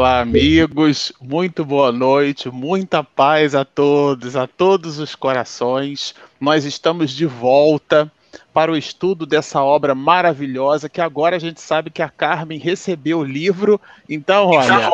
Olá, amigos. Muito boa noite, muita paz a todos, a todos os corações. Nós estamos de volta para o estudo dessa obra maravilhosa que agora a gente sabe que a Carmen recebeu o livro. Então, olha,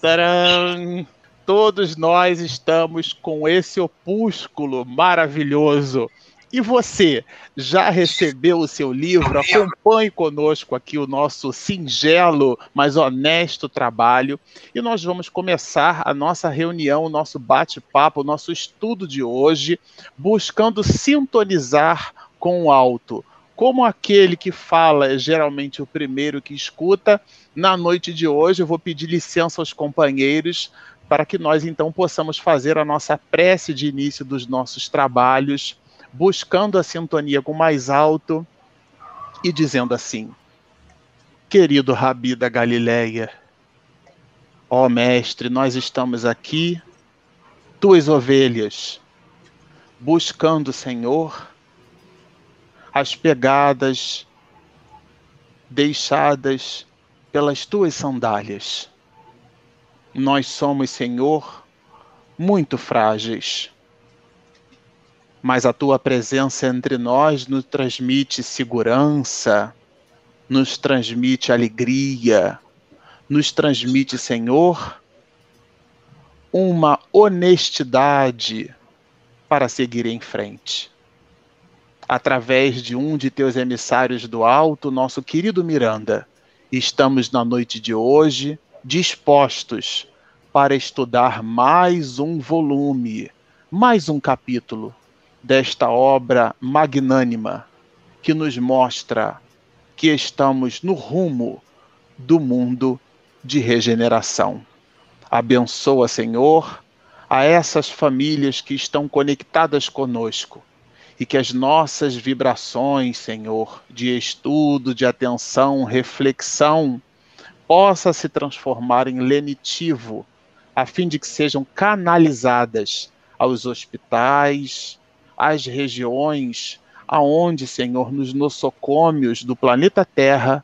taran, todos nós estamos com esse opúsculo maravilhoso e você já recebeu o seu livro? Acompanhe conosco aqui o nosso singelo, mas honesto trabalho. E nós vamos começar a nossa reunião, o nosso bate-papo, o nosso estudo de hoje, buscando sintonizar com o alto. Como aquele que fala é geralmente o primeiro que escuta, na noite de hoje eu vou pedir licença aos companheiros para que nós então possamos fazer a nossa prece de início dos nossos trabalhos buscando a sintonia com o mais alto e dizendo assim: Querido Rabi da Galileia, ó Mestre, nós estamos aqui, tuas ovelhas, buscando, Senhor, as pegadas deixadas pelas tuas sandálias. Nós somos, Senhor, muito frágeis mas a tua presença entre nós nos transmite segurança, nos transmite alegria, nos transmite, Senhor, uma honestidade para seguir em frente. Através de um de teus emissários do alto, nosso querido Miranda, estamos na noite de hoje dispostos para estudar mais um volume, mais um capítulo desta obra magnânima que nos mostra que estamos no rumo do mundo de regeneração. Abençoa, Senhor, a essas famílias que estão conectadas conosco e que as nossas vibrações, Senhor, de estudo, de atenção, reflexão, possa se transformar em lenitivo, a fim de que sejam canalizadas aos hospitais, as regiões aonde, Senhor, nos nosocômios do planeta Terra,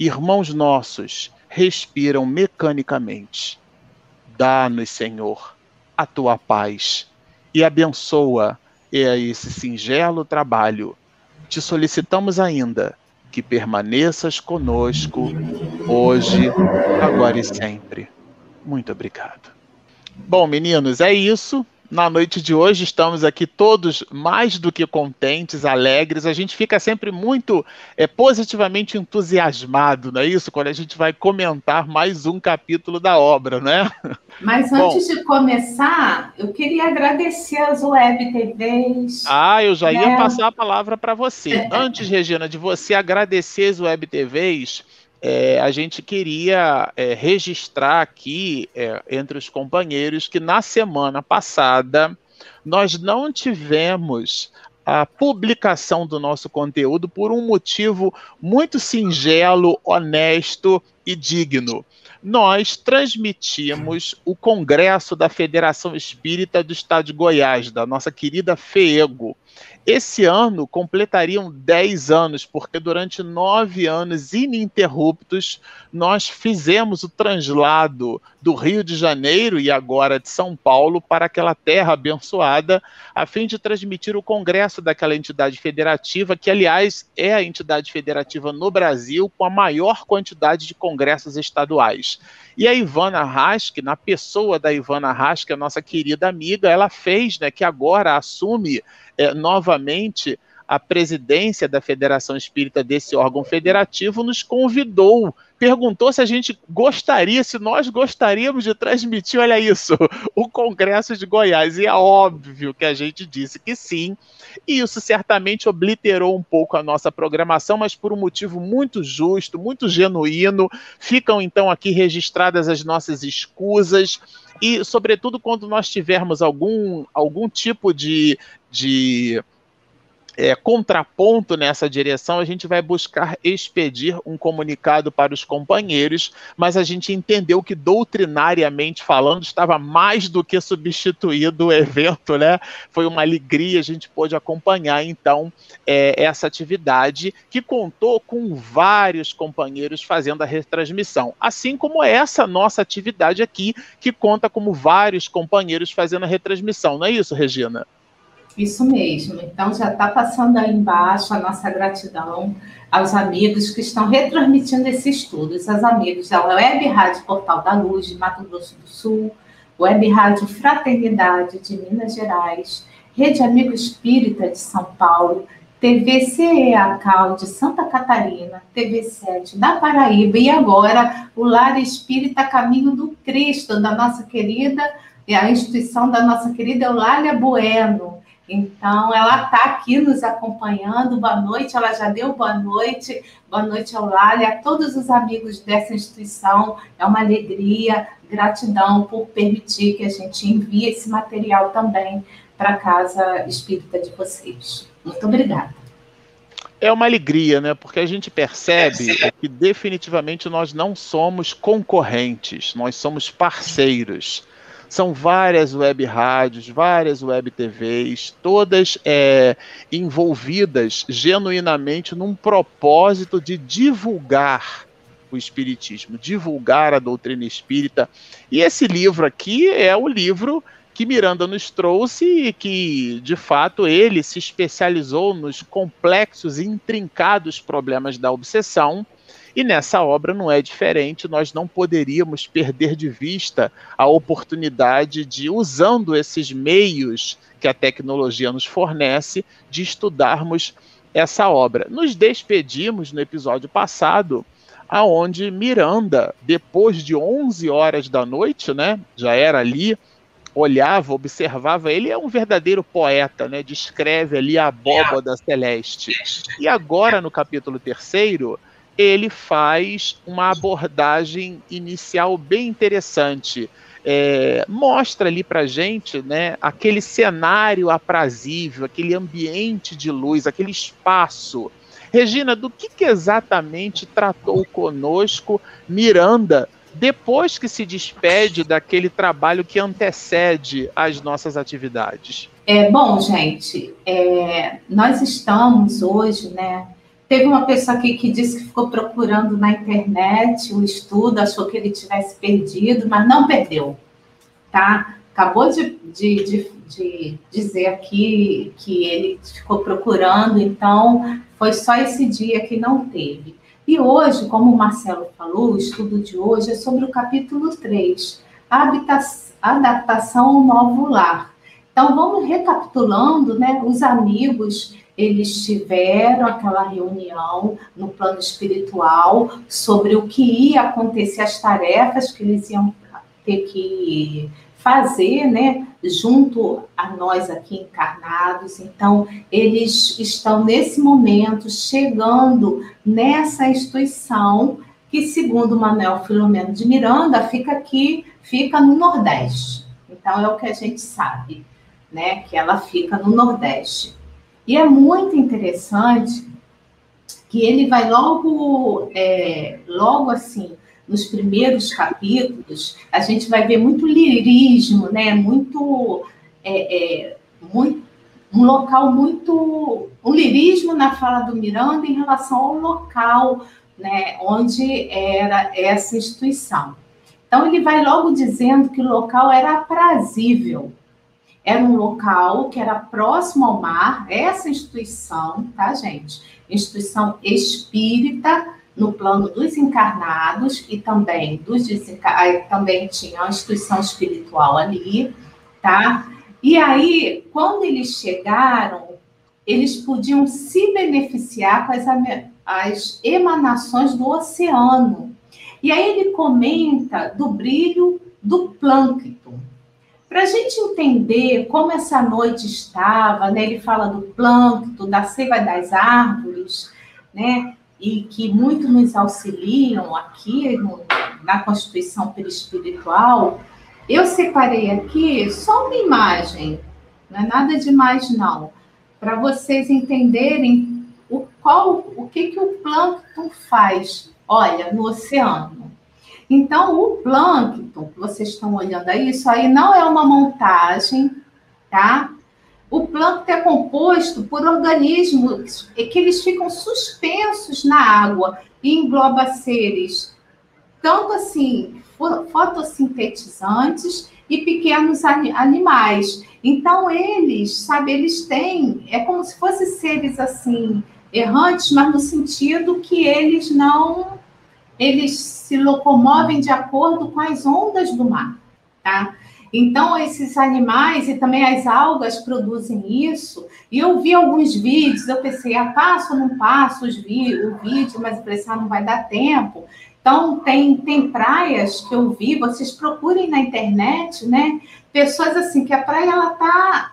irmãos nossos respiram mecanicamente. Dá-nos, Senhor, a tua paz e abençoa esse singelo trabalho. Te solicitamos ainda que permaneças conosco hoje, agora e sempre. Muito obrigado. Bom, meninos, é isso na noite de hoje estamos aqui todos mais do que contentes, alegres. A gente fica sempre muito é, positivamente entusiasmado, não é isso? Quando a gente vai comentar mais um capítulo da obra, né? Mas antes Bom, de começar, eu queria agradecer as web TVs. Ah, eu já ia né? passar a palavra para você. Antes, Regina, de você agradecer as web TVs, é, a gente queria é, registrar aqui é, entre os companheiros que na semana passada nós não tivemos a publicação do nosso conteúdo por um motivo muito singelo, honesto e digno. Nós transmitimos o congresso da Federação Espírita do Estado de Goiás, da nossa querida FEEGO. Esse ano completariam 10 anos, porque durante nove anos ininterruptos nós fizemos o translado do Rio de Janeiro e agora de São Paulo para aquela terra abençoada, a fim de transmitir o congresso daquela entidade federativa, que, aliás, é a entidade federativa no Brasil com a maior quantidade de congressos estaduais. E a Ivana Rask, na pessoa da Ivana Rask, a nossa querida amiga, ela fez, né, que agora assume é, novamente a presidência da Federação Espírita desse órgão federativo nos convidou, perguntou se a gente gostaria, se nós gostaríamos de transmitir, olha isso, o Congresso de Goiás. E é óbvio que a gente disse que sim. E isso certamente obliterou um pouco a nossa programação, mas por um motivo muito justo, muito genuíno. Ficam então aqui registradas as nossas escusas e, sobretudo, quando nós tivermos algum, algum tipo de, de é, contraponto nessa direção, a gente vai buscar expedir um comunicado para os companheiros, mas a gente entendeu que, doutrinariamente falando, estava mais do que substituído o evento, né? Foi uma alegria, a gente pôde acompanhar, então, é, essa atividade que contou com vários companheiros fazendo a retransmissão, assim como essa nossa atividade aqui, que conta como vários companheiros fazendo a retransmissão, não é isso, Regina? Isso mesmo. Então, já está passando aí embaixo a nossa gratidão aos amigos que estão retransmitindo esse estudo. Os amigos da Web Rádio Portal da Luz, de Mato Grosso do Sul, Web Rádio Fraternidade, de Minas Gerais, Rede Amigo Espírita, de São Paulo, TV CEACAL, de Santa Catarina, TV 7 da Paraíba, e agora o Lar Espírita Caminho do Cristo, da nossa querida, a instituição da nossa querida Eulália Bueno, então, ela está aqui nos acompanhando. Boa noite, ela já deu boa noite. Boa noite, Eulália, a todos os amigos dessa instituição. É uma alegria, gratidão por permitir que a gente envie esse material também para a casa espírita de vocês. Muito obrigada. É uma alegria, né? Porque a gente percebe que definitivamente nós não somos concorrentes, nós somos parceiros. São várias web rádios, várias web TVs, todas é, envolvidas genuinamente num propósito de divulgar o Espiritismo, divulgar a doutrina espírita. E esse livro aqui é o livro que Miranda nos trouxe e que, de fato, ele se especializou nos complexos e intrincados problemas da obsessão e nessa obra não é diferente, nós não poderíamos perder de vista a oportunidade de, usando esses meios que a tecnologia nos fornece, de estudarmos essa obra. Nos despedimos no episódio passado, aonde Miranda, depois de 11 horas da noite, né, já era ali, olhava, observava, ele é um verdadeiro poeta, né, descreve ali a abóbada celeste. E agora, no capítulo terceiro, ele faz uma abordagem inicial bem interessante. É, mostra ali para gente né, aquele cenário aprazível, aquele ambiente de luz, aquele espaço. Regina, do que, que exatamente tratou conosco Miranda depois que se despede daquele trabalho que antecede as nossas atividades? É, bom, gente, é, nós estamos hoje, né, Teve uma pessoa aqui que disse que ficou procurando na internet o estudo, achou que ele tivesse perdido, mas não perdeu, tá? Acabou de, de, de, de dizer aqui que ele ficou procurando, então foi só esse dia que não teve. E hoje, como o Marcelo falou, o estudo de hoje é sobre o capítulo 3, adaptação ao novo lar. Então, vamos recapitulando, né? Os amigos eles tiveram aquela reunião no plano espiritual sobre o que ia acontecer, as tarefas que eles iam ter que fazer, né, junto a nós aqui encarnados. Então, eles estão nesse momento chegando nessa instituição que, segundo Manuel Filomeno de Miranda, fica aqui, fica no Nordeste. Então, é o que a gente sabe, né, que ela fica no Nordeste. E é muito interessante que ele vai logo, é, logo assim, nos primeiros capítulos, a gente vai ver muito lirismo, né? Muito, é, é, muito um local muito, um lirismo na fala do Miranda em relação ao local, né? Onde era essa instituição. Então ele vai logo dizendo que o local era aprazível, era um local que era próximo ao mar, essa instituição, tá, gente? Instituição espírita no plano dos encarnados e também dos desencarnados, também tinha uma instituição espiritual ali, tá? E aí, quando eles chegaram, eles podiam se beneficiar com as, as emanações do oceano. E aí ele comenta do brilho do plâncton. Para a gente entender como essa noite estava, né? ele fala do plâncton, da seiva das árvores, né? e que muito nos auxiliam aqui no, na Constituição Perispiritual, eu separei aqui só uma imagem, não é nada demais, não. para vocês entenderem o, qual, o que, que o plâncton faz, olha, no oceano. Então, o plâncton, vocês estão olhando aí, isso aí não é uma montagem, tá? O plâncton é composto por organismos que eles ficam suspensos na água e engloba seres tanto assim fotossintetizantes e pequenos animais. Então eles, sabe, eles têm, é como se fossem seres assim errantes, mas no sentido que eles não eles se locomovem de acordo com as ondas do mar, tá? Então, esses animais e também as algas produzem isso. E eu vi alguns vídeos, eu pensei, ah, passo ou não passo os vi o vídeo, mas eu pensei, ah, não vai dar tempo. Então, tem, tem praias que eu vi, vocês procurem na internet, né? Pessoas assim, que a praia, ela tá,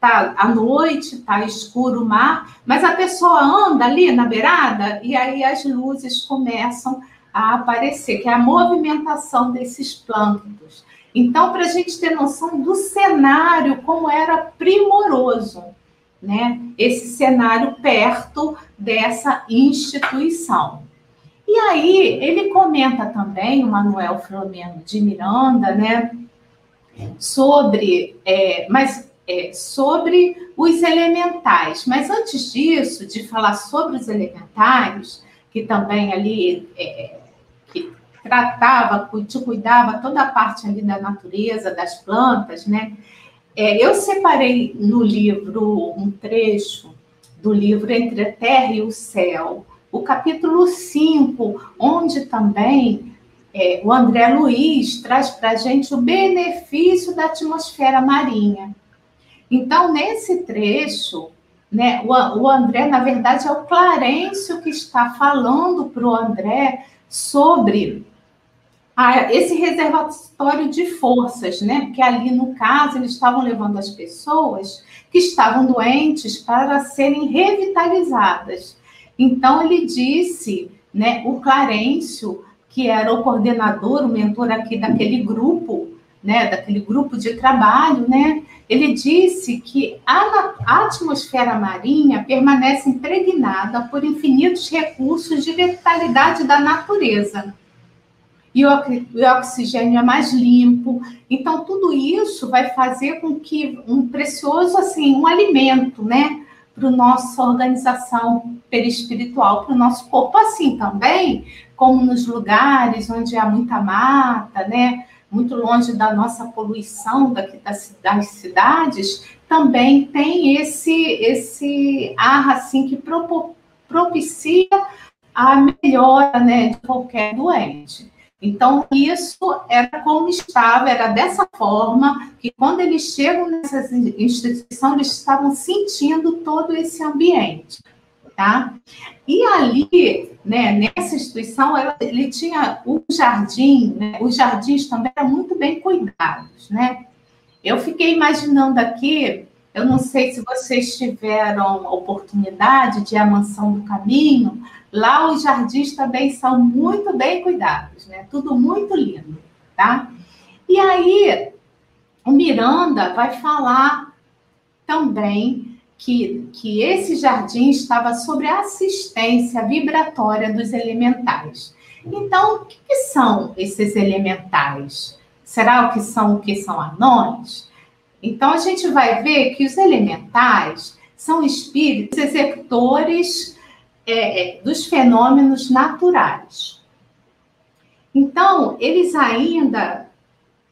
tá à noite, tá escuro o mar, mas a pessoa anda ali na beirada e aí as luzes começam a aparecer, que é a movimentação desses plânctons. Então, para a gente ter noção do cenário, como era primoroso, né? Esse cenário perto dessa instituição. E aí, ele comenta também, o Manuel Filomeno de Miranda, né? Sobre, é, mas, é, sobre os elementais. Mas antes disso, de falar sobre os elementais, que também ali é, tratava, cuidava toda a parte ali da natureza, das plantas, né? É, eu separei no livro um trecho do livro Entre a Terra e o Céu, o capítulo 5, onde também é, o André Luiz traz para a gente o benefício da atmosfera marinha. Então, nesse trecho, né, o, o André, na verdade, é o Clarencio que está falando para o André sobre a esse reservatório de forças, né? Porque ali, no caso, eles estavam levando as pessoas que estavam doentes para serem revitalizadas. Então, ele disse, né, o Clarencio, que era o coordenador, o mentor aqui daquele grupo, né, daquele grupo de trabalho, né, ele disse que a, a atmosfera marinha permanece impregnada por infinitos recursos de vitalidade da natureza e o oxigênio é mais limpo. Então, tudo isso vai fazer com que um precioso, assim, um alimento, né, para nossa organização perispiritual, para o nosso corpo, assim também, como nos lugares onde há muita mata, né, muito longe da nossa poluição daqui das, das cidades, também tem esse, esse ar, assim, que propicia a melhora, né, de qualquer doente. Então, isso era como estava, era dessa forma que quando eles chegam nessas instituições, eles estavam sentindo todo esse ambiente, tá? E ali, né, nessa instituição, ela, ele tinha o jardim, né, os jardins também eram muito bem cuidados, né? Eu fiquei imaginando aqui, eu não sei se vocês tiveram oportunidade de ir à Mansão do Caminho, Lá os jardins também são muito bem cuidados, né? Tudo muito lindo, tá? E aí o Miranda vai falar também que, que esse jardim estava sob a assistência vibratória dos elementais. Então, o que, que são esses elementais? Será o que são o que são anões? Então, a gente vai ver que os elementais são espíritos executores é, é, dos fenômenos naturais. Então, eles ainda,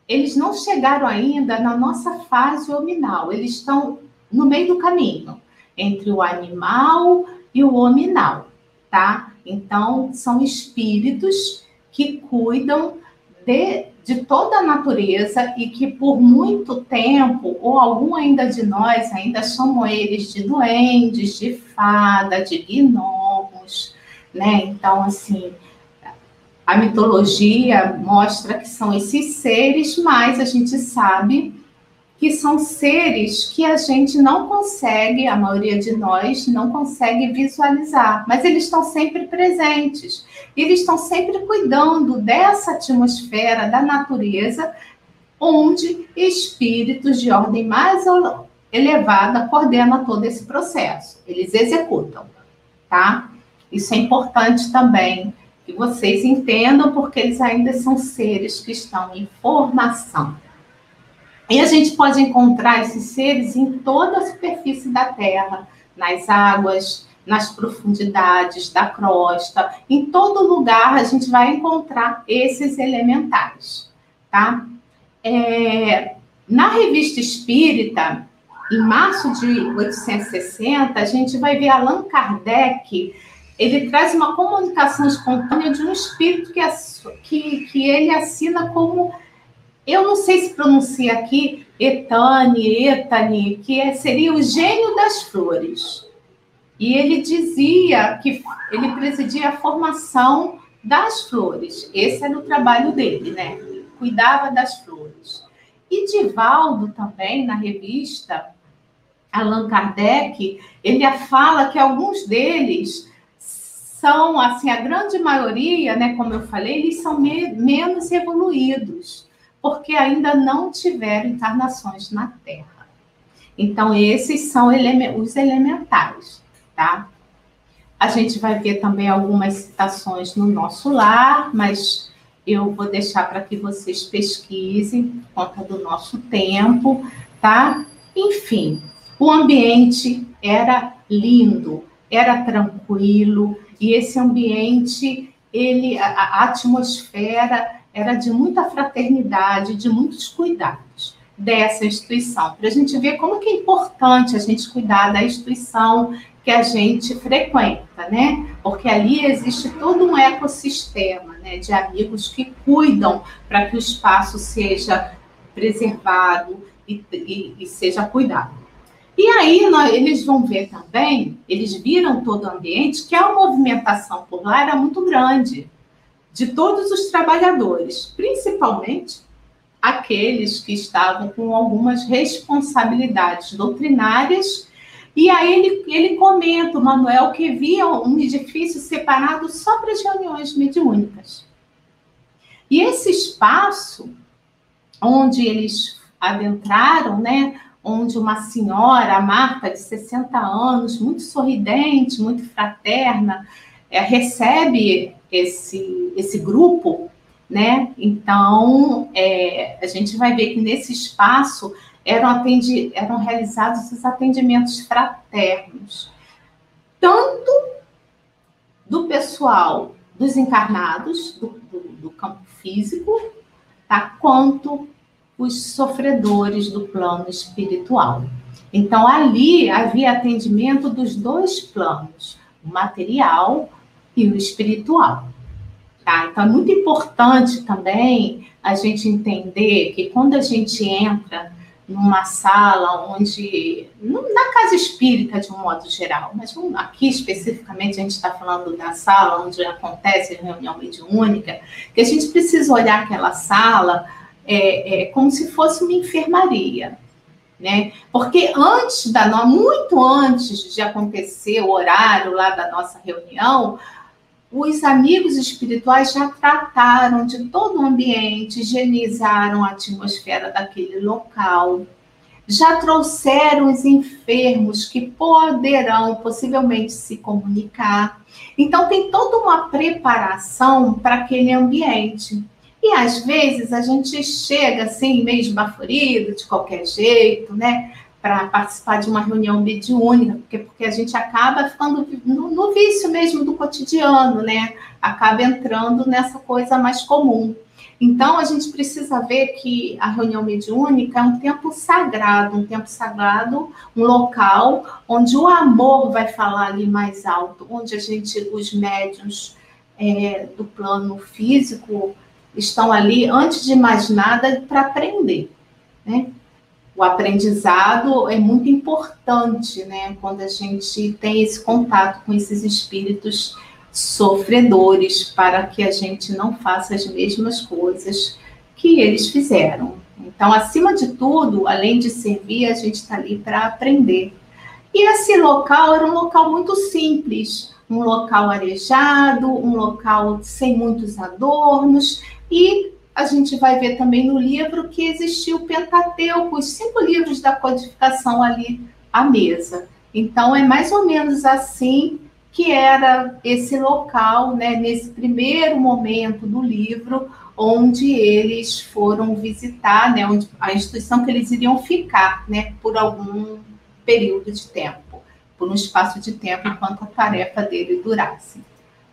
eles não chegaram ainda na nossa fase hominal, eles estão no meio do caminho entre o animal e o hominal, tá? Então, são espíritos que cuidam de, de toda a natureza e que por muito tempo, ou algum ainda de nós, ainda chamam eles de duendes, de fada, de gnomos, né? Então, assim, a mitologia mostra que são esses seres, mas a gente sabe que são seres que a gente não consegue, a maioria de nós não consegue visualizar, mas eles estão sempre presentes. Eles estão sempre cuidando dessa atmosfera da natureza, onde espíritos de ordem mais elevada coordena todo esse processo. Eles executam, tá? Isso é importante também que vocês entendam, porque eles ainda são seres que estão em formação. E a gente pode encontrar esses seres em toda a superfície da Terra, nas águas, nas profundidades da crosta, em todo lugar a gente vai encontrar esses elementais, tá? É, na revista Espírita, em março de 860, a gente vai ver Allan Kardec ele traz uma comunicação espontânea de um espírito que, que, que ele assina como, eu não sei se pronuncia aqui, Etane, Etane, que é, seria o gênio das flores. E ele dizia que ele presidia a formação das flores. Esse era o trabalho dele, né? Ele cuidava das flores. E Divaldo também, na revista Allan Kardec, ele fala que alguns deles são, assim, a grande maioria, né, como eu falei, eles são me menos evoluídos, porque ainda não tiveram encarnações na Terra. Então, esses são ele os elementais, tá? A gente vai ver também algumas citações no nosso lar, mas eu vou deixar para que vocês pesquisem por conta do nosso tempo, tá? Enfim, o ambiente era lindo, era tranquilo, e esse ambiente, ele, a, a atmosfera era de muita fraternidade, de muitos cuidados dessa instituição, para a gente ver como que é importante a gente cuidar da instituição que a gente frequenta, né? Porque ali existe todo um ecossistema né, de amigos que cuidam para que o espaço seja preservado e, e, e seja cuidado. E aí nós, eles vão ver também, eles viram todo o ambiente, que a movimentação por lá era muito grande, de todos os trabalhadores, principalmente aqueles que estavam com algumas responsabilidades doutrinárias. E aí ele, ele comenta, o Manuel, que via um edifício separado só para as reuniões mediúnicas. E esse espaço onde eles adentraram, né, onde uma senhora, a Marta, de 60 anos, muito sorridente, muito fraterna, é, recebe esse, esse grupo, né? Então, é, a gente vai ver que nesse espaço eram, atendi, eram realizados os atendimentos fraternos, tanto do pessoal dos encarnados, do, do, do campo físico, tá? quanto os sofredores do plano espiritual. Então, ali havia atendimento dos dois planos, o material e o espiritual. Tá? Então, é muito importante também a gente entender que quando a gente entra numa sala onde, na casa espírita de um modo geral, mas aqui especificamente a gente está falando da sala onde acontece a reunião mediúnica, que a gente precisa olhar aquela sala é, é, como se fosse uma enfermaria. Né? Porque antes da muito antes de acontecer o horário lá da nossa reunião, os amigos espirituais já trataram de todo o ambiente, higienizaram a atmosfera daquele local, já trouxeram os enfermos que poderão possivelmente se comunicar. Então, tem toda uma preparação para aquele ambiente. E às vezes a gente chega assim, meio esbaforido, de qualquer jeito, né? Para participar de uma reunião mediúnica, porque, porque a gente acaba ficando no, no vício mesmo do cotidiano, né? Acaba entrando nessa coisa mais comum. Então, a gente precisa ver que a reunião mediúnica é um tempo sagrado, um tempo sagrado, um local onde o amor vai falar ali mais alto, onde a gente, os médiums é, do plano físico, estão ali, antes de mais nada, para aprender, né? O aprendizado é muito importante, né? Quando a gente tem esse contato com esses espíritos sofredores, para que a gente não faça as mesmas coisas que eles fizeram. Então, acima de tudo, além de servir, a gente está ali para aprender. E esse local era um local muito simples, um local arejado, um local sem muitos adornos, e a gente vai ver também no livro que existiu o Pentateuco, os cinco livros da codificação ali à mesa. Então, é mais ou menos assim que era esse local, né, nesse primeiro momento do livro, onde eles foram visitar, né, onde, a instituição que eles iriam ficar, né, por algum período de tempo, por um espaço de tempo, enquanto a tarefa dele durasse.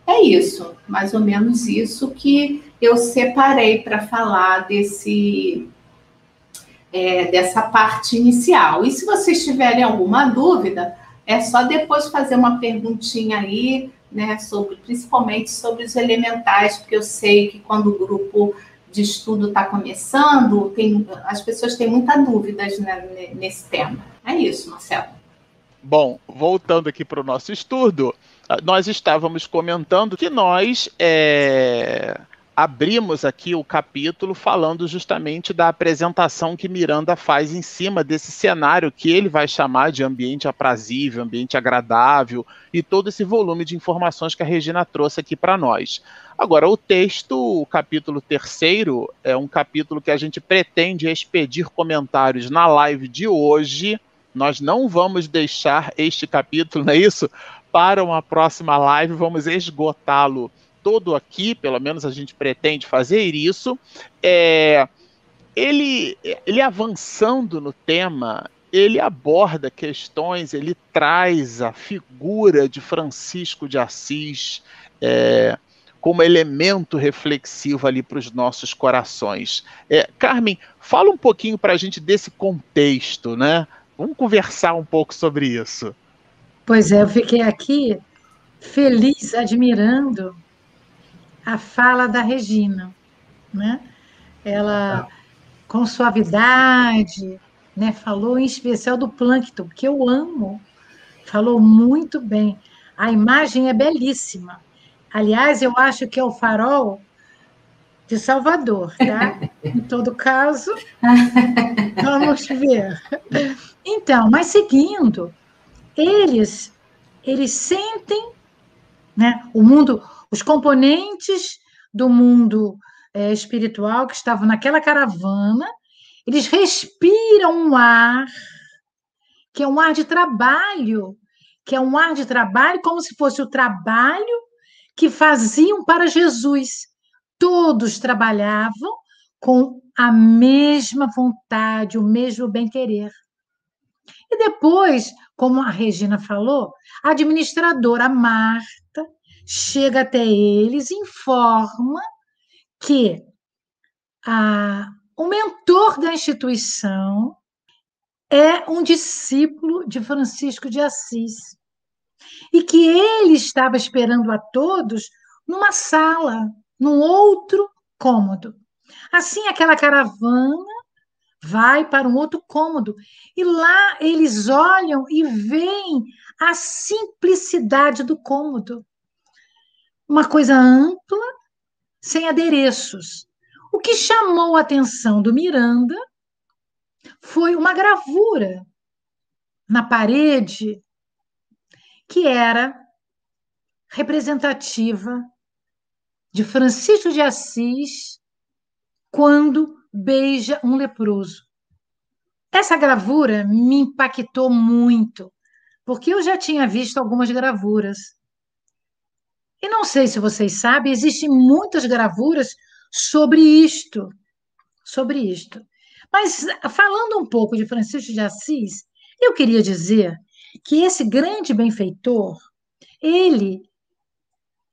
É isso, mais ou menos isso que eu separei para falar desse é, dessa parte inicial. E se vocês tiverem alguma dúvida, é só depois fazer uma perguntinha aí, né, sobre, principalmente sobre os elementais, porque eu sei que quando o grupo de estudo está começando, tem, as pessoas têm muitas dúvidas né, nesse tema. É isso, Marcelo. Bom, voltando aqui para o nosso estudo, nós estávamos comentando que nós é, abrimos aqui o capítulo falando justamente da apresentação que Miranda faz em cima desse cenário que ele vai chamar de ambiente aprazível, ambiente agradável e todo esse volume de informações que a Regina trouxe aqui para nós. Agora, o texto, o capítulo terceiro, é um capítulo que a gente pretende expedir comentários na live de hoje. Nós não vamos deixar este capítulo, não é isso? Para uma próxima live, vamos esgotá-lo todo aqui, pelo menos a gente pretende fazer isso, é, ele, ele avançando no tema, ele aborda questões, ele traz a figura de Francisco de Assis é, como elemento reflexivo ali para os nossos corações. É, Carmen, fala um pouquinho para a gente desse contexto, né? Vamos conversar um pouco sobre isso. Pois é, eu fiquei aqui feliz, admirando a fala da Regina, né? Ela com suavidade, né, falou em especial do plâncton, que eu amo. Falou muito bem. A imagem é belíssima. Aliás, eu acho que é o farol de Salvador, tá? em todo caso, vamos ver. Então, mas seguindo, eles eles sentem, né, o mundo os componentes do mundo é, espiritual que estavam naquela caravana, eles respiram um ar que é um ar de trabalho, que é um ar de trabalho como se fosse o trabalho que faziam para Jesus. Todos trabalhavam com a mesma vontade, o mesmo bem-querer. E depois, como a Regina falou, a administradora Marta chega até eles, informa que a, o mentor da instituição é um discípulo de Francisco de Assis e que ele estava esperando a todos numa sala, num outro cômodo. Assim, aquela caravana vai para um outro cômodo e lá eles olham e veem a simplicidade do cômodo uma coisa ampla, sem adereços. O que chamou a atenção do Miranda foi uma gravura na parede que era representativa de Francisco de Assis quando beija um leproso. Essa gravura me impactou muito, porque eu já tinha visto algumas gravuras e não sei se vocês sabem, existem muitas gravuras sobre isto, sobre isto. Mas falando um pouco de Francisco de Assis, eu queria dizer que esse grande benfeitor, ele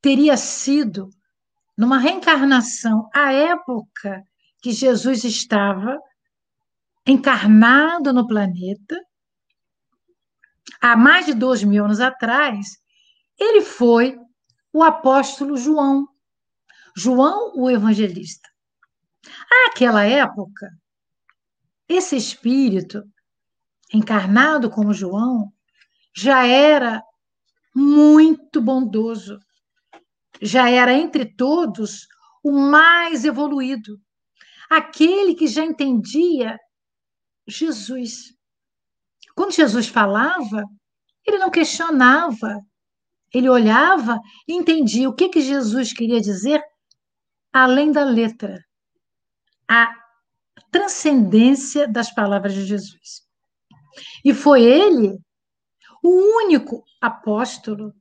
teria sido numa reencarnação à época que Jesus estava encarnado no planeta, há mais de dois mil anos atrás, ele foi o apóstolo João, João o evangelista. Àquela época, esse espírito, encarnado como João, já era muito bondoso, já era entre todos o mais evoluído, aquele que já entendia Jesus. Quando Jesus falava, ele não questionava, ele olhava e entendia o que, que Jesus queria dizer além da letra. a transcendência das palavras de Jesus. E foi ele o único apóstolo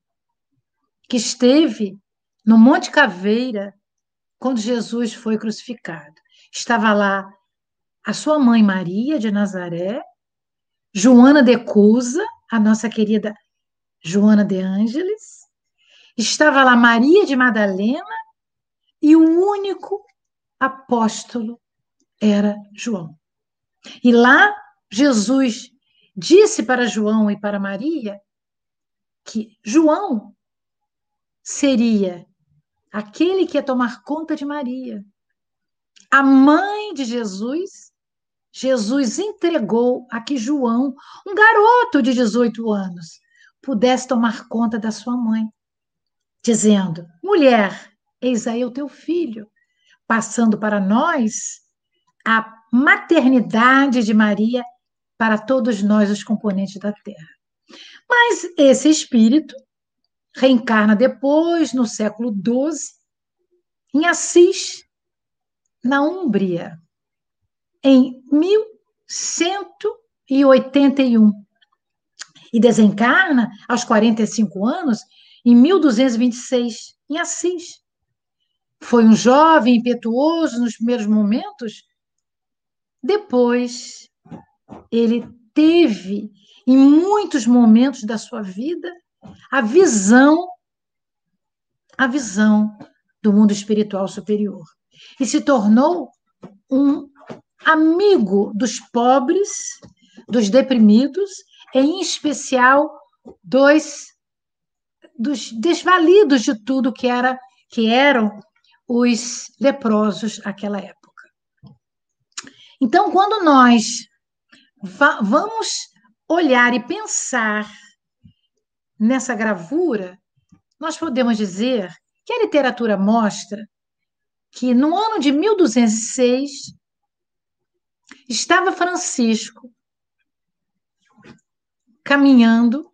que esteve no Monte Caveira quando Jesus foi crucificado. Estava lá a sua mãe Maria de Nazaré, Joana de Cusa, a nossa querida Joana de Ângeles, estava lá Maria de Madalena e o único apóstolo era João. E lá Jesus disse para João e para Maria que João seria aquele que ia tomar conta de Maria. A mãe de Jesus, Jesus entregou a que João, um garoto de 18 anos, pudesse tomar conta da sua mãe, dizendo: Mulher, eis aí o teu filho, passando para nós a maternidade de Maria para todos nós, os componentes da Terra. Mas esse espírito reencarna depois, no século XII, em Assis, na Úmbria, em 1181. E desencarna aos 45 anos, em 1226, em Assis. Foi um jovem impetuoso nos primeiros momentos, depois ele teve, em muitos momentos da sua vida, a visão, a visão do mundo espiritual superior. E se tornou um amigo dos pobres, dos deprimidos, em especial dos, dos desvalidos de tudo que era que eram os leprosos naquela época. Então, quando nós va vamos olhar e pensar nessa gravura, nós podemos dizer que a literatura mostra que no ano de 1206 estava Francisco caminhando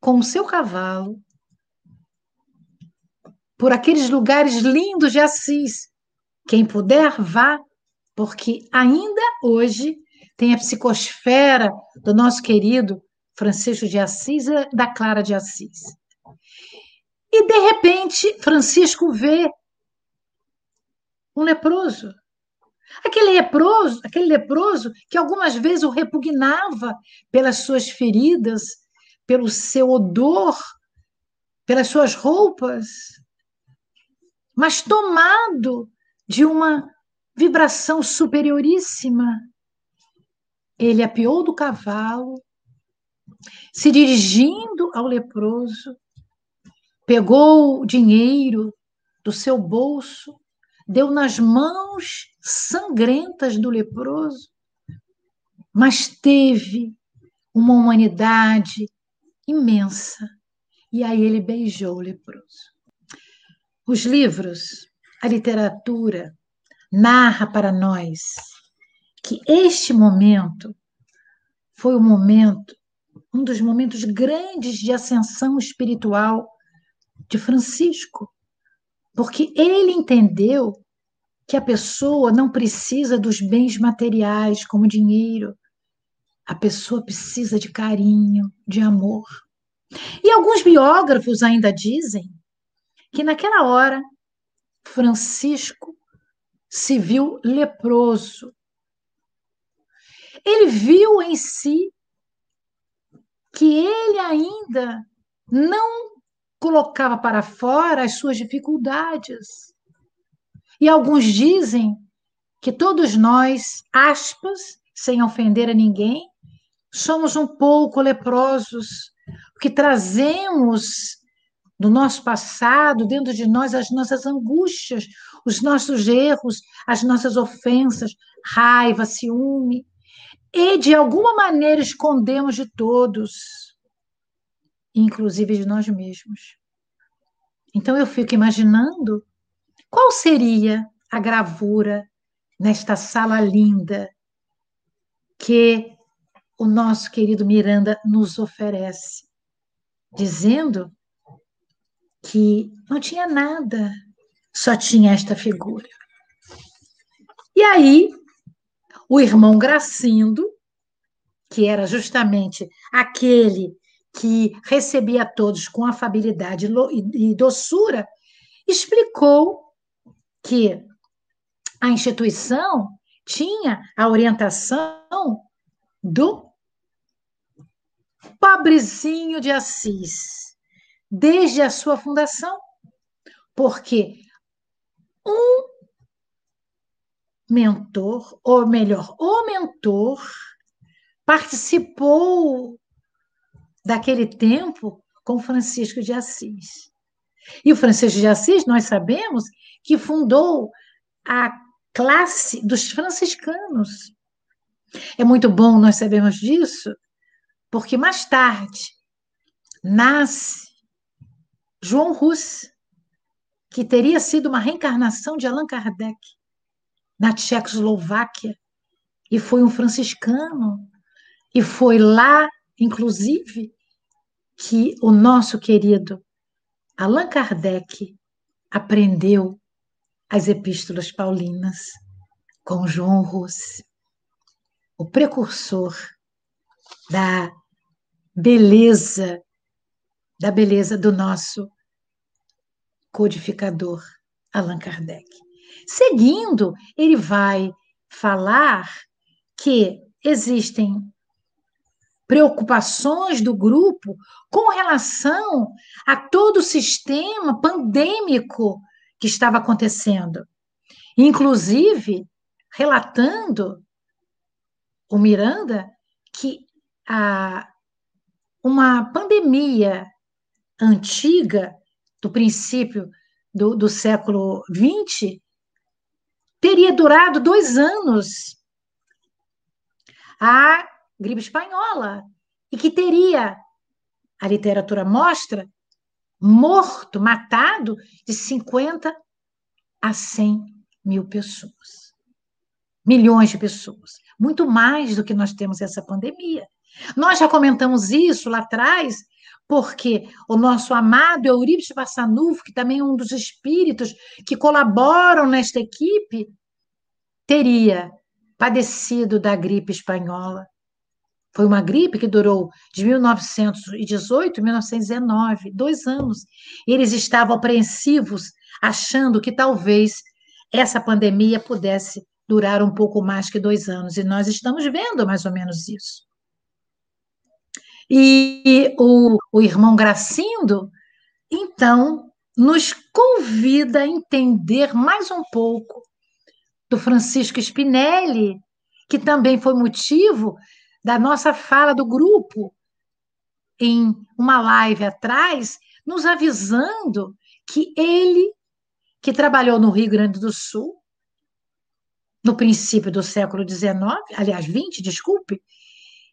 com o seu cavalo por aqueles lugares lindos de Assis. Quem puder, vá, porque ainda hoje tem a psicosfera do nosso querido Francisco de Assis e da Clara de Assis. E, de repente, Francisco vê um leproso. Aquele leproso, aquele leproso que algumas vezes o repugnava pelas suas feridas, pelo seu odor, pelas suas roupas, mas tomado de uma vibração superioríssima. Ele apiou do cavalo, se dirigindo ao leproso, pegou o dinheiro do seu bolso, deu nas mãos sangrentas do leproso, mas teve uma humanidade imensa. E aí ele beijou o leproso. Os livros, a literatura, narra para nós que este momento foi o momento, um dos momentos grandes de ascensão espiritual de Francisco, porque ele entendeu que a pessoa não precisa dos bens materiais como dinheiro, a pessoa precisa de carinho, de amor. E alguns biógrafos ainda dizem que naquela hora Francisco se viu leproso. Ele viu em si que ele ainda não colocava para fora as suas dificuldades. E alguns dizem que todos nós, aspas, sem ofender a ninguém, somos um pouco leprosos, que trazemos do nosso passado, dentro de nós, as nossas angústias, os nossos erros, as nossas ofensas, raiva, ciúme, e de alguma maneira escondemos de todos, inclusive de nós mesmos. Então eu fico imaginando qual seria a gravura nesta sala linda que o nosso querido Miranda nos oferece, dizendo que não tinha nada, só tinha esta figura. E aí, o irmão Gracindo, que era justamente aquele que recebia todos com afabilidade e doçura, explicou que a instituição tinha a orientação do pobrezinho de Assis, desde a sua fundação, porque um mentor, ou melhor, o mentor participou daquele tempo com Francisco de Assis. E o Francisco de Assis, nós sabemos que fundou a classe dos franciscanos. É muito bom nós sabemos disso, porque mais tarde nasce João Rus, que teria sido uma reencarnação de Allan Kardec na Tchecoslováquia, e foi um franciscano, e foi lá, inclusive, que o nosso querido Allan Kardec aprendeu as epístolas paulinas com João Rossi, o precursor da beleza, da beleza do nosso codificador Allan Kardec. Seguindo, ele vai falar que existem preocupações do grupo com relação a todo o sistema pandêmico que estava acontecendo. Inclusive, relatando o Miranda que a, uma pandemia antiga, do princípio do, do século XX, teria durado dois anos. A gripe espanhola, e que teria, a literatura mostra, morto, matado de 50 a 100 mil pessoas. Milhões de pessoas. Muito mais do que nós temos essa pandemia. Nós já comentamos isso lá atrás, porque o nosso amado Eurípides Passanufo, que também é um dos espíritos que colaboram nesta equipe, teria padecido da gripe espanhola foi uma gripe que durou de 1918 a 1919, dois anos. Eles estavam apreensivos, achando que talvez essa pandemia pudesse durar um pouco mais que dois anos. E nós estamos vendo mais ou menos isso. E o, o irmão Gracindo, então, nos convida a entender mais um pouco do Francisco Spinelli, que também foi motivo da nossa fala do grupo em uma live atrás, nos avisando que ele, que trabalhou no Rio Grande do Sul, no princípio do século XIX, aliás, 20, desculpe,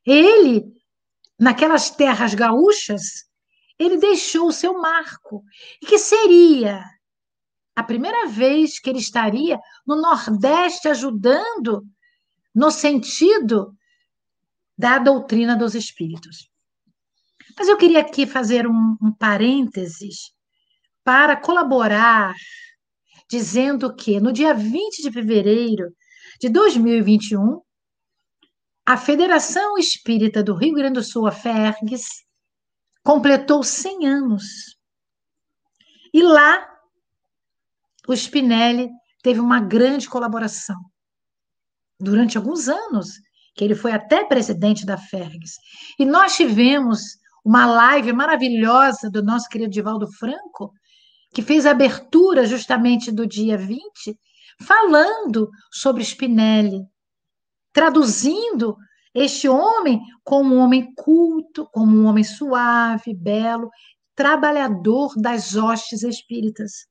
ele, naquelas terras gaúchas, ele deixou o seu marco, e que seria a primeira vez que ele estaria no Nordeste ajudando no sentido da doutrina dos espíritos. Mas eu queria aqui fazer um, um parênteses para colaborar, dizendo que no dia 20 de fevereiro de 2021, a Federação Espírita do Rio Grande do Sul, a FERGS, completou 100 anos. E lá, o Spinelli teve uma grande colaboração. Durante alguns anos, que ele foi até presidente da FERGS. E nós tivemos uma live maravilhosa do nosso querido Divaldo Franco, que fez a abertura justamente do dia 20, falando sobre Spinelli, traduzindo este homem como um homem culto, como um homem suave, belo, trabalhador das hostes espíritas.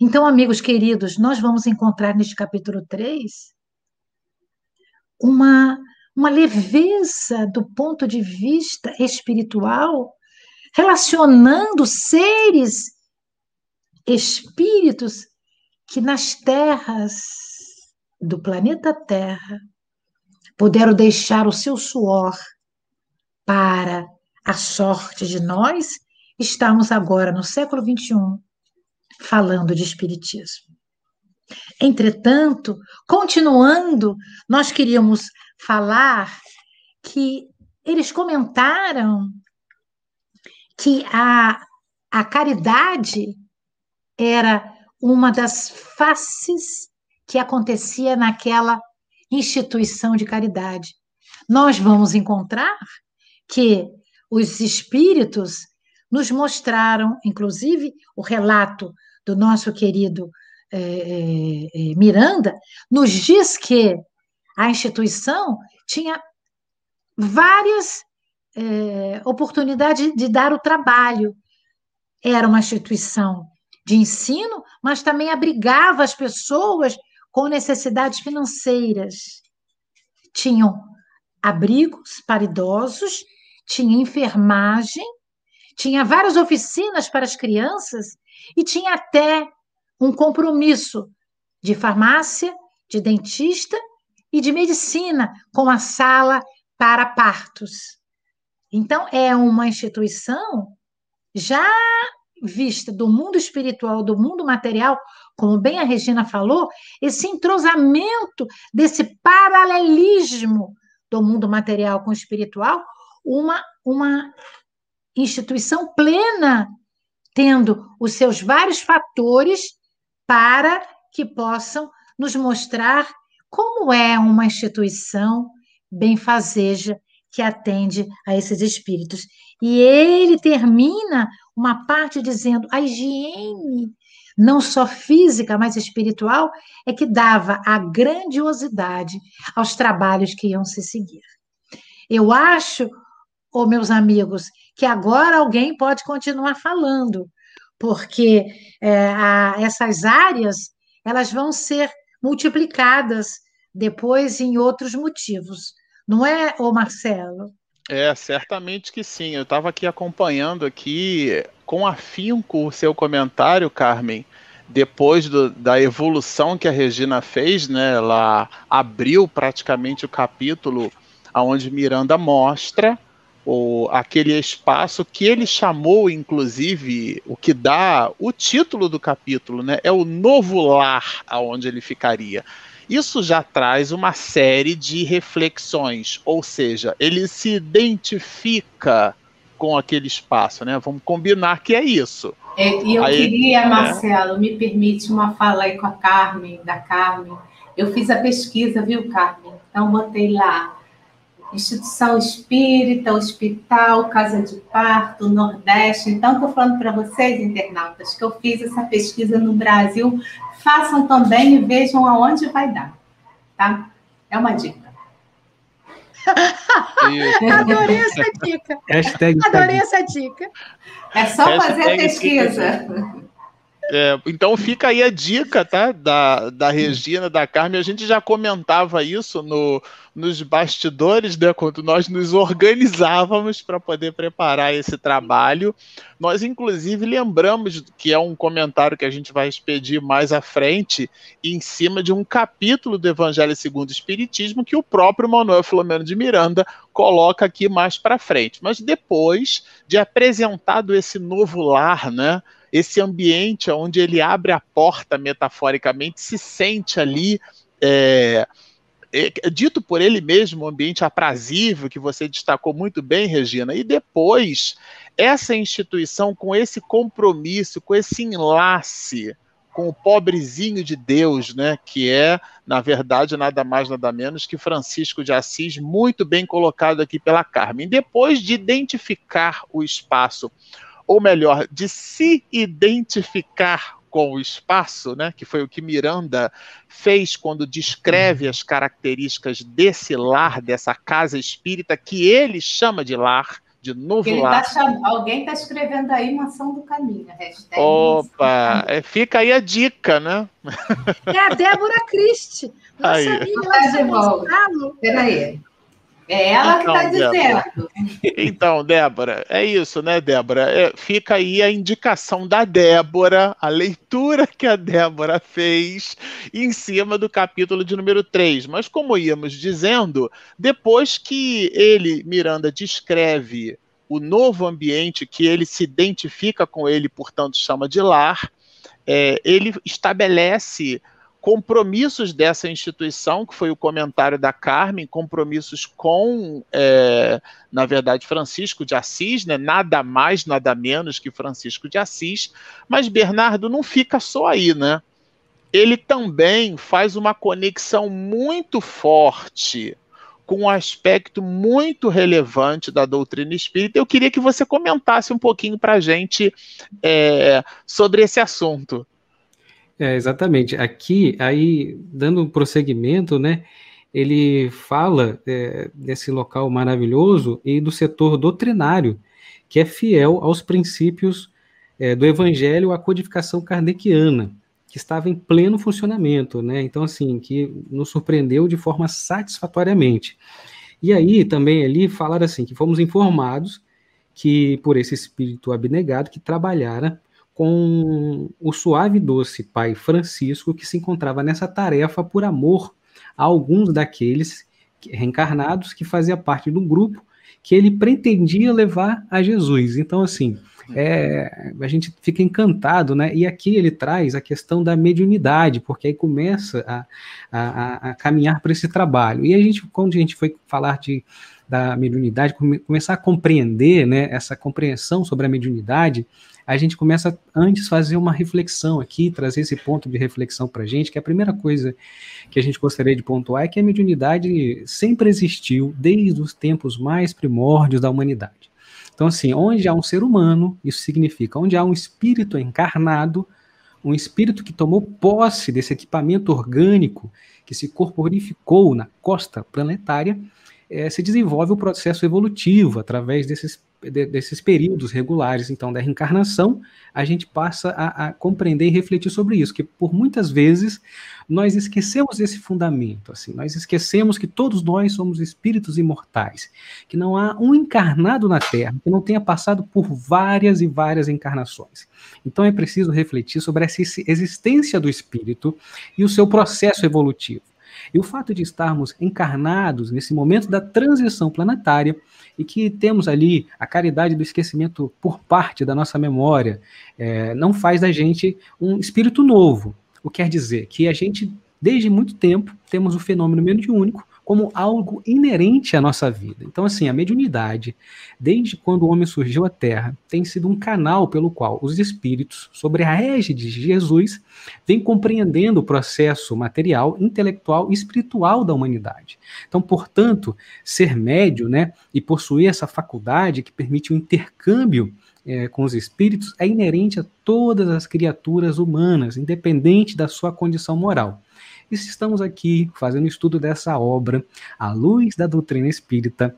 Então, amigos queridos, nós vamos encontrar neste capítulo 3 uma, uma leveza do ponto de vista espiritual, relacionando seres, espíritos que nas terras do planeta Terra puderam deixar o seu suor para a sorte de nós, estamos agora no século XXI falando de Espiritismo. Entretanto, continuando, nós queríamos falar que eles comentaram que a, a caridade era uma das faces que acontecia naquela instituição de caridade. Nós vamos encontrar que os espíritos nos mostraram, inclusive o relato do nosso querido é, é, Miranda, nos diz que a instituição tinha várias é, oportunidades de dar o trabalho. Era uma instituição de ensino, mas também abrigava as pessoas com necessidades financeiras. Tinham abrigos para idosos, tinha enfermagem, tinha várias oficinas para as crianças e tinha até um compromisso de farmácia, de dentista e de medicina com a sala para partos. Então, é uma instituição já vista do mundo espiritual, do mundo material, como bem a Regina falou, esse entrosamento desse paralelismo do mundo material com o espiritual, uma, uma instituição plena, tendo os seus vários fatores para que possam nos mostrar como é uma instituição benfazeja que atende a esses espíritos. E ele termina uma parte dizendo: a higiene, não só física, mas espiritual, é que dava a grandiosidade aos trabalhos que iam se seguir. Eu acho, oh, meus amigos, que agora alguém pode continuar falando, porque é, a, essas áreas elas vão ser multiplicadas depois em outros motivos. Não é, ô Marcelo? É, certamente que sim. Eu estava aqui acompanhando aqui com afinco o seu comentário, Carmen, depois do, da evolução que a Regina fez, né? Ela abriu praticamente o capítulo aonde Miranda mostra o, aquele espaço que ele chamou, inclusive, o que dá o título do capítulo, né? É o novo lar aonde ele ficaria. Isso já traz uma série de reflexões, ou seja, ele se identifica com aquele espaço, né? Vamos combinar que é isso. É, e eu aí, queria, é. Marcelo, me permite uma fala aí com a Carmen, da Carmen. Eu fiz a pesquisa, viu, Carmen? Então, botei lá instituição espírita, hospital, casa de parto, Nordeste. Então, estou falando para vocês, internautas, que eu fiz essa pesquisa no Brasil. Façam também e vejam aonde vai dar, tá? É uma dica. Adorei essa dica. Hashtag Adorei essa dica. É só fazer a pesquisa. É, então fica aí a dica, tá? Da, da Regina, da Carmen. A gente já comentava isso no, nos bastidores, né? Quando nós nos organizávamos para poder preparar esse trabalho. Nós, inclusive, lembramos que é um comentário que a gente vai expedir mais à frente, em cima de um capítulo do Evangelho segundo o Espiritismo, que o próprio Manuel Filomeno de Miranda coloca aqui mais para frente. Mas depois de apresentado esse novo lar, né? Esse ambiente onde ele abre a porta metaforicamente, se sente ali. É, é, dito por ele mesmo, um ambiente aprazível, que você destacou muito bem, Regina, e depois essa instituição com esse compromisso, com esse enlace com o pobrezinho de Deus, né, que é, na verdade, nada mais, nada menos que Francisco de Assis, muito bem colocado aqui pela Carmen. Depois de identificar o espaço ou melhor, de se identificar com o espaço, né, que foi o que Miranda fez quando descreve as características desse lar, dessa casa espírita que ele chama de lar, de novo ele lar. Tá alguém está escrevendo aí mansão do caminho, hashtag Opa, é, fica aí a dica, né? É a Débora Christie, nossa aí. amiga. Peraí. É ela então, que está dizendo. Então, Débora, é isso, né, Débora? É, fica aí a indicação da Débora, a leitura que a Débora fez em cima do capítulo de número 3. Mas, como íamos dizendo, depois que ele, Miranda, descreve o novo ambiente que ele se identifica com ele, portanto, chama de lar, é, ele estabelece compromissos dessa instituição, que foi o comentário da Carmen, compromissos com, é, na verdade, Francisco de Assis, né? nada mais, nada menos que Francisco de Assis, mas Bernardo não fica só aí, né? Ele também faz uma conexão muito forte com um aspecto muito relevante da doutrina espírita. Eu queria que você comentasse um pouquinho para a gente é, sobre esse assunto. É, exatamente. Aqui, aí, dando um prosseguimento, né, ele fala é, desse local maravilhoso e do setor doutrinário, que é fiel aos princípios é, do Evangelho, a codificação kardeciana, que estava em pleno funcionamento, né? Então, assim, que nos surpreendeu de forma satisfatoriamente. E aí, também ali, falaram assim, que fomos informados que, por esse espírito abnegado, que trabalhara com o suave e doce pai Francisco, que se encontrava nessa tarefa por amor a alguns daqueles reencarnados que fazia parte do grupo que ele pretendia levar a Jesus. Então, assim, é, a gente fica encantado, né? E aqui ele traz a questão da mediunidade, porque aí começa a, a, a caminhar para esse trabalho. E a gente, quando a gente foi falar de da mediunidade, começar a compreender, né, essa compreensão sobre a mediunidade, a gente começa antes fazer uma reflexão aqui, trazer esse ponto de reflexão para a gente, que a primeira coisa que a gente gostaria de pontuar é que a mediunidade sempre existiu desde os tempos mais primórdios da humanidade. Então, assim, onde há um ser humano, isso significa onde há um espírito encarnado, um espírito que tomou posse desse equipamento orgânico que se corporificou na costa planetária, é, se desenvolve o processo evolutivo através desses de, desses períodos regulares, então, da reencarnação, a gente passa a, a, compreender e refletir sobre isso, que por muitas vezes nós esquecemos esse fundamento, assim, nós esquecemos que todos nós somos espíritos imortais, que não há um encarnado na Terra que não tenha passado por várias e várias encarnações. Então é preciso refletir sobre essa existência do espírito e o seu processo evolutivo. E o fato de estarmos encarnados nesse momento da transição planetária e que temos ali a caridade do esquecimento por parte da nossa memória, é, não faz da gente um espírito novo. O que quer dizer que a gente, desde muito tempo, temos o fenômeno mediúnico como algo inerente à nossa vida. Então, assim, a mediunidade, desde quando o homem surgiu à Terra, tem sido um canal pelo qual os espíritos, sobre a égide de Jesus, vêm compreendendo o processo material, intelectual e espiritual da humanidade. Então, portanto, ser médio, né, e possuir essa faculdade que permite o intercâmbio é, com os espíritos é inerente a todas as criaturas humanas, independente da sua condição moral. E estamos aqui fazendo estudo dessa obra, à luz da doutrina espírita,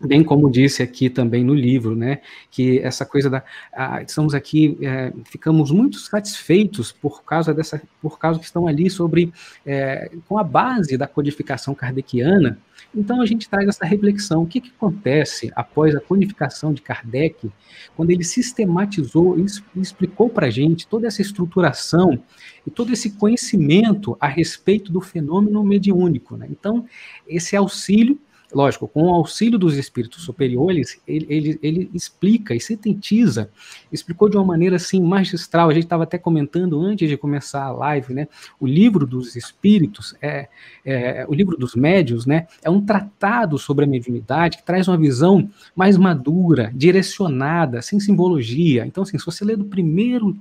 bem como disse aqui também no livro, né, que essa coisa da, ah, estamos aqui, é, ficamos muito satisfeitos por causa dessa, por causa que estão ali sobre, é, com a base da codificação kardeciana, então a gente traz essa reflexão, o que, que acontece após a codificação de Kardec, quando ele sistematizou e explicou para a gente toda essa estruturação e todo esse conhecimento a respeito do fenômeno mediúnico. Né? Então, esse auxílio lógico, com o auxílio dos espíritos superiores, ele, ele, ele explica e sintetiza, explicou de uma maneira assim magistral. A gente estava até comentando antes de começar a live, né? O livro dos espíritos, é, é, o livro dos médios, né? É um tratado sobre a mediunidade que traz uma visão mais madura, direcionada, sem simbologia. Então, assim, se você ler do primeiro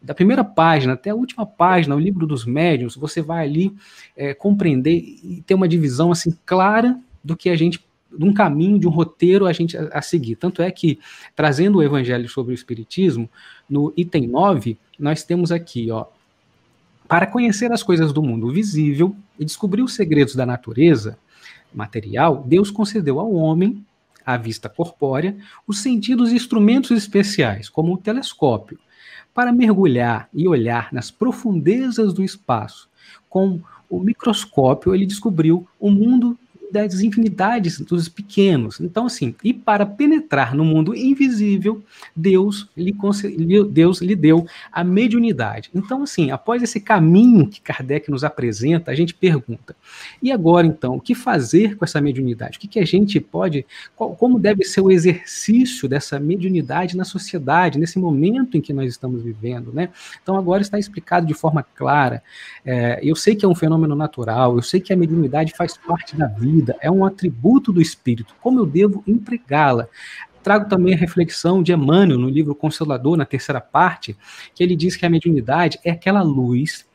da primeira página até a última página, o livro dos médiuns, você vai ali é, compreender e ter uma divisão assim clara do que a gente de um caminho, de um roteiro a gente a, a, seguir. Tanto é que, trazendo o evangelho sobre o Espiritismo, no item 9, nós temos aqui, ó, para conhecer as coisas do mundo visível e descobrir os segredos da natureza material, Deus concedeu ao homem, à vista corpórea, os sentidos e instrumentos especiais, como o telescópio, para mergulhar e olhar nas profundezas do espaço. Com o microscópio, ele descobriu o mundo das infinidades dos pequenos. Então, assim, e para penetrar no mundo invisível, Deus lhe, Deus lhe deu a mediunidade. Então, assim, após esse caminho que Kardec nos apresenta, a gente pergunta: e agora, então, o que fazer com essa mediunidade? O que, que a gente pode, qual, como deve ser o exercício dessa mediunidade na sociedade, nesse momento em que nós estamos vivendo, né? Então, agora está explicado de forma clara. É, eu sei que é um fenômeno natural, eu sei que a mediunidade faz parte da vida, é um atributo do espírito. Como eu devo empregá-la? Trago também a reflexão de Emmanuel no livro Consolador, na terceira parte, que ele diz que a mediunidade é aquela luz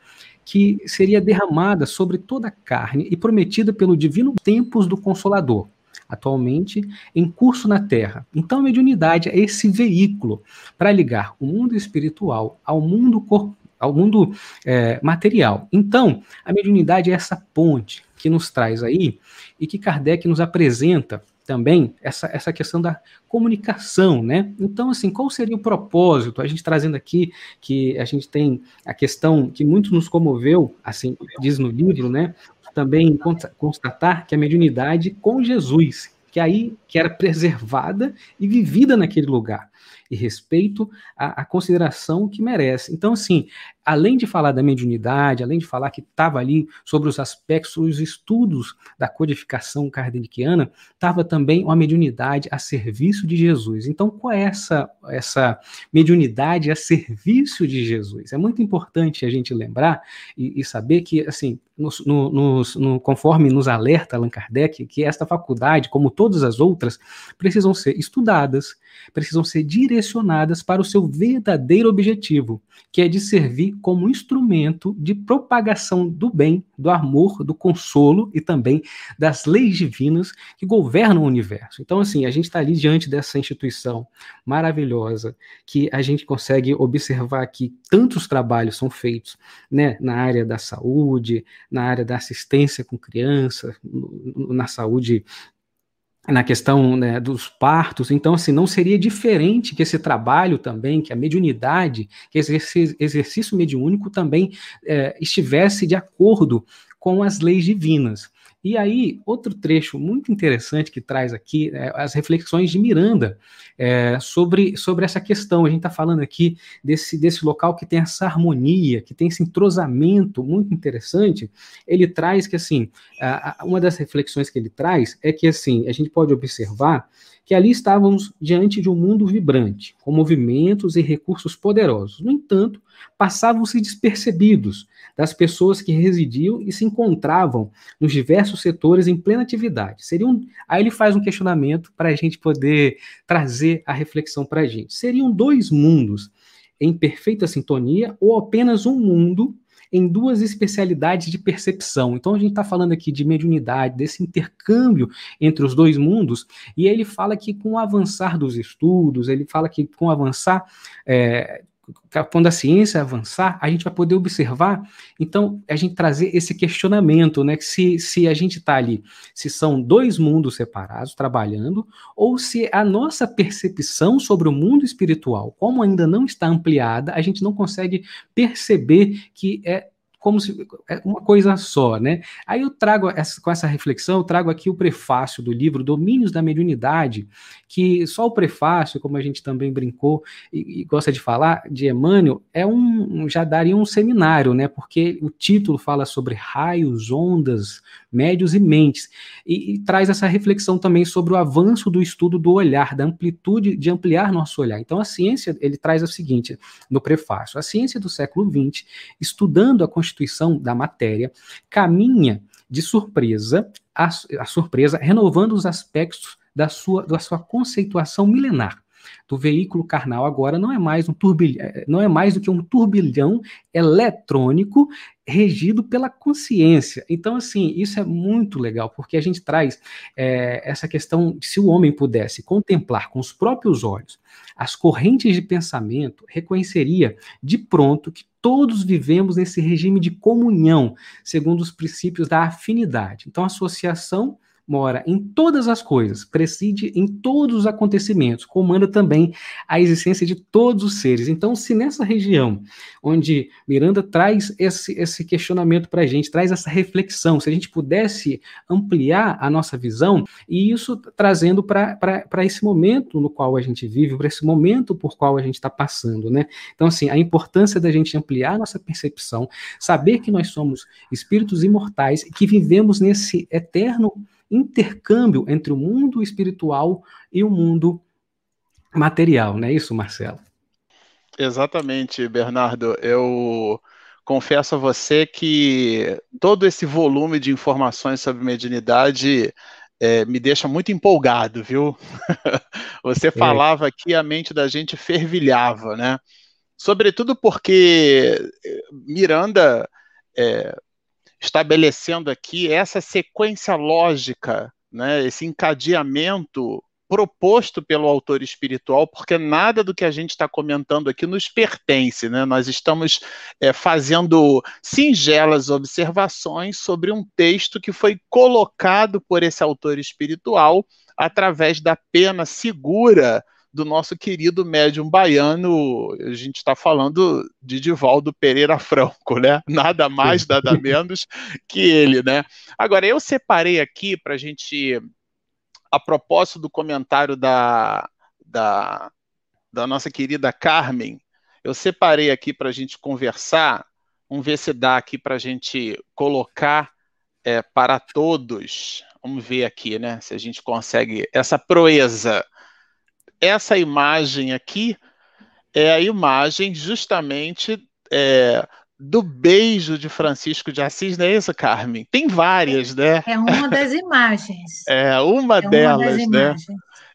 que seria derramada sobre toda a carne e prometida pelo divino tempos do Consolador, atualmente em curso na Terra. Então, a mediunidade é esse veículo para ligar o mundo espiritual ao mundo corporal ao mundo é, material. Então, a mediunidade é essa ponte que nos traz aí e que Kardec nos apresenta também essa, essa questão da comunicação, né? Então, assim, qual seria o propósito? A gente trazendo aqui que a gente tem a questão que muito nos comoveu, assim, diz no livro, né? Também constatar que a mediunidade com Jesus, que aí que era preservada e vivida naquele lugar e respeito à, à consideração que merece. Então, assim, além de falar da mediunidade, além de falar que estava ali sobre os aspectos, os estudos da codificação kardeciana, estava também uma mediunidade a serviço de Jesus. Então, qual é essa, essa mediunidade a serviço de Jesus? É muito importante a gente lembrar e, e saber que, assim, no, conforme nos alerta Allan Kardec, que esta faculdade, como todas as outras, precisam ser estudadas, precisam ser direcionadas para o seu verdadeiro objetivo, que é de servir como instrumento de propagação do bem, do amor, do consolo e também das leis divinas que governam o universo. Então, assim, a gente está ali diante dessa instituição maravilhosa que a gente consegue observar que tantos trabalhos são feitos né, na área da saúde, na área da assistência com crianças, na saúde na questão né, dos partos, então assim, não seria diferente que esse trabalho também, que a mediunidade, que esse exercício mediúnico também é, estivesse de acordo com as leis divinas. E aí, outro trecho muito interessante que traz aqui é, as reflexões de Miranda é, sobre, sobre essa questão. A gente está falando aqui desse, desse local que tem essa harmonia, que tem esse entrosamento muito interessante. Ele traz que, assim, a, a, uma das reflexões que ele traz é que, assim, a gente pode observar que ali estávamos diante de um mundo vibrante, com movimentos e recursos poderosos. No entanto, passavam-se despercebidos das pessoas que residiam e se encontravam nos diversos setores em plena atividade. Seriam, aí ele faz um questionamento para a gente poder trazer a reflexão para a gente. Seriam dois mundos em perfeita sintonia ou apenas um mundo em duas especialidades de percepção. Então a gente está falando aqui de mediunidade, desse intercâmbio entre os dois mundos, e ele fala que com o avançar dos estudos, ele fala que com o avançar é, quando a ciência avançar, a gente vai poder observar, então, a gente trazer esse questionamento, né? Que se, se a gente está ali, se são dois mundos separados trabalhando, ou se a nossa percepção sobre o mundo espiritual, como ainda não está ampliada, a gente não consegue perceber que é como se é uma coisa só, né? Aí eu trago essa, com essa reflexão, eu trago aqui o prefácio do livro Domínios da Mediunidade, que só o prefácio, como a gente também brincou e, e gosta de falar, de Emmanuel, é um já daria um seminário, né? Porque o título fala sobre raios, ondas, médios e mentes, e, e traz essa reflexão também sobre o avanço do estudo do olhar, da amplitude de ampliar nosso olhar. Então a ciência, ele traz o seguinte no prefácio: a ciência do século XX, estudando a constituição da matéria, caminha de surpresa a, a surpresa, renovando os aspectos da sua, da sua conceituação milenar do veículo carnal agora não é mais um turbilhão, é, não é mais do que um turbilhão eletrônico regido pela consciência. Então, assim, isso é muito legal, porque a gente traz é, essa questão de se o homem pudesse contemplar com os próprios olhos as correntes de pensamento, reconheceria de pronto que todos vivemos nesse regime de comunhão, segundo os princípios da afinidade. Então, associação mora em todas as coisas, preside em todos os acontecimentos, comanda também a existência de todos os seres. Então, se nessa região onde Miranda traz esse, esse questionamento para a gente, traz essa reflexão, se a gente pudesse ampliar a nossa visão, e isso trazendo para esse momento no qual a gente vive, para esse momento por qual a gente está passando, né? Então, assim, a importância da gente ampliar nossa percepção, saber que nós somos espíritos imortais, que vivemos nesse eterno intercâmbio entre o mundo espiritual e o mundo material, não é isso, Marcelo? Exatamente, Bernardo. Eu confesso a você que todo esse volume de informações sobre mediunidade é, me deixa muito empolgado, viu? você é. falava que a mente da gente fervilhava, né? Sobretudo porque Miranda é, estabelecendo aqui essa sequência lógica, né, esse encadeamento proposto pelo autor espiritual, porque nada do que a gente está comentando aqui nos pertence, né? Nós estamos é, fazendo singelas observações sobre um texto que foi colocado por esse autor espiritual através da pena segura do nosso querido médium baiano, a gente está falando de Divaldo Pereira Franco, né? Nada mais, nada menos que ele, né? Agora, eu separei aqui para a gente, a propósito do comentário da, da, da nossa querida Carmen, eu separei aqui para a gente conversar, vamos ver se dá aqui para a gente colocar é, para todos. Vamos ver aqui, né? Se a gente consegue essa proeza essa imagem aqui é a imagem justamente é, do beijo de Francisco de Assis, não é isso, Carmen? Tem várias, né? É uma das imagens. É uma é delas, uma né?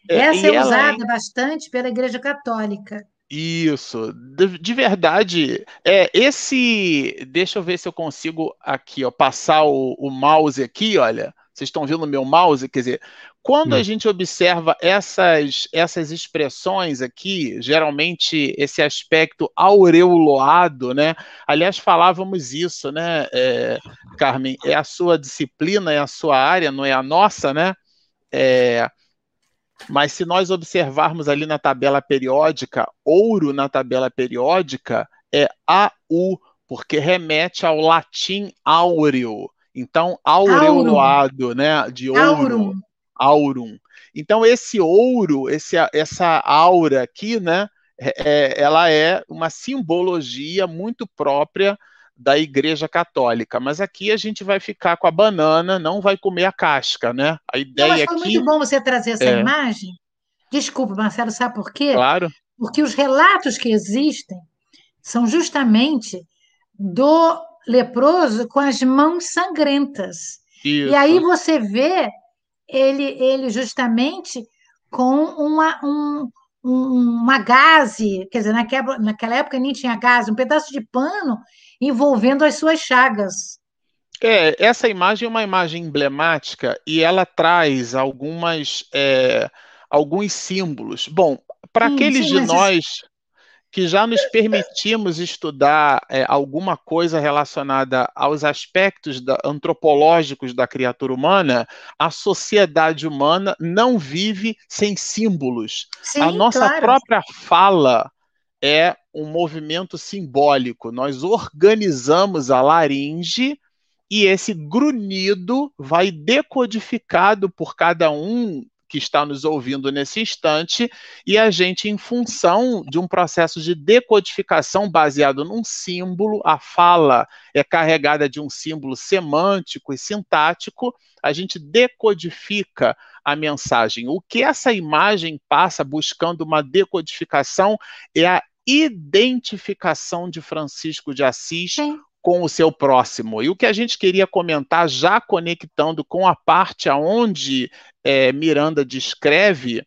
É, Essa é usada é... bastante pela Igreja Católica. Isso, de, de, verdade, é esse. Deixa eu ver se eu consigo aqui, ó, passar o, o mouse aqui, olha. Vocês estão vendo o meu mouse? Quer dizer, quando a hum. gente observa essas, essas expressões aqui, geralmente esse aspecto aureoloado, né? Aliás, falávamos isso, né, é, Carmen? É a sua disciplina, é a sua área, não é a nossa, né? É, mas se nós observarmos ali na tabela periódica, ouro na tabela periódica é AU, porque remete ao latim áureo. Então, aureoloado, né? De ouro. Aurum aurum. Então, esse ouro, esse, essa aura aqui, né, é, é, ela é uma simbologia muito própria da Igreja Católica. Mas aqui a gente vai ficar com a banana, não vai comer a casca, né? A ideia não, mas foi aqui... muito bom você trazer essa é... imagem. Desculpa, Marcelo, sabe por quê? Claro. Porque os relatos que existem são justamente do leproso com as mãos sangrentas. Isso. E aí você vê ele, ele justamente com uma, um, uma gaze, quer dizer, naquela, naquela época nem tinha gaze, um pedaço de pano envolvendo as suas chagas. É, essa imagem é uma imagem emblemática e ela traz algumas, é, alguns símbolos. Bom, para aqueles sim, de nós que já nos permitimos estudar é, alguma coisa relacionada aos aspectos da, antropológicos da criatura humana, a sociedade humana não vive sem símbolos. Sim, a nossa claro. própria fala é um movimento simbólico. Nós organizamos a laringe e esse grunhido vai decodificado por cada um que está nos ouvindo nesse instante, e a gente, em função de um processo de decodificação baseado num símbolo, a fala é carregada de um símbolo semântico e sintático, a gente decodifica a mensagem. O que essa imagem passa buscando uma decodificação é a identificação de Francisco de Assis Sim com o seu próximo. E o que a gente queria comentar, já conectando com a parte aonde é, Miranda descreve,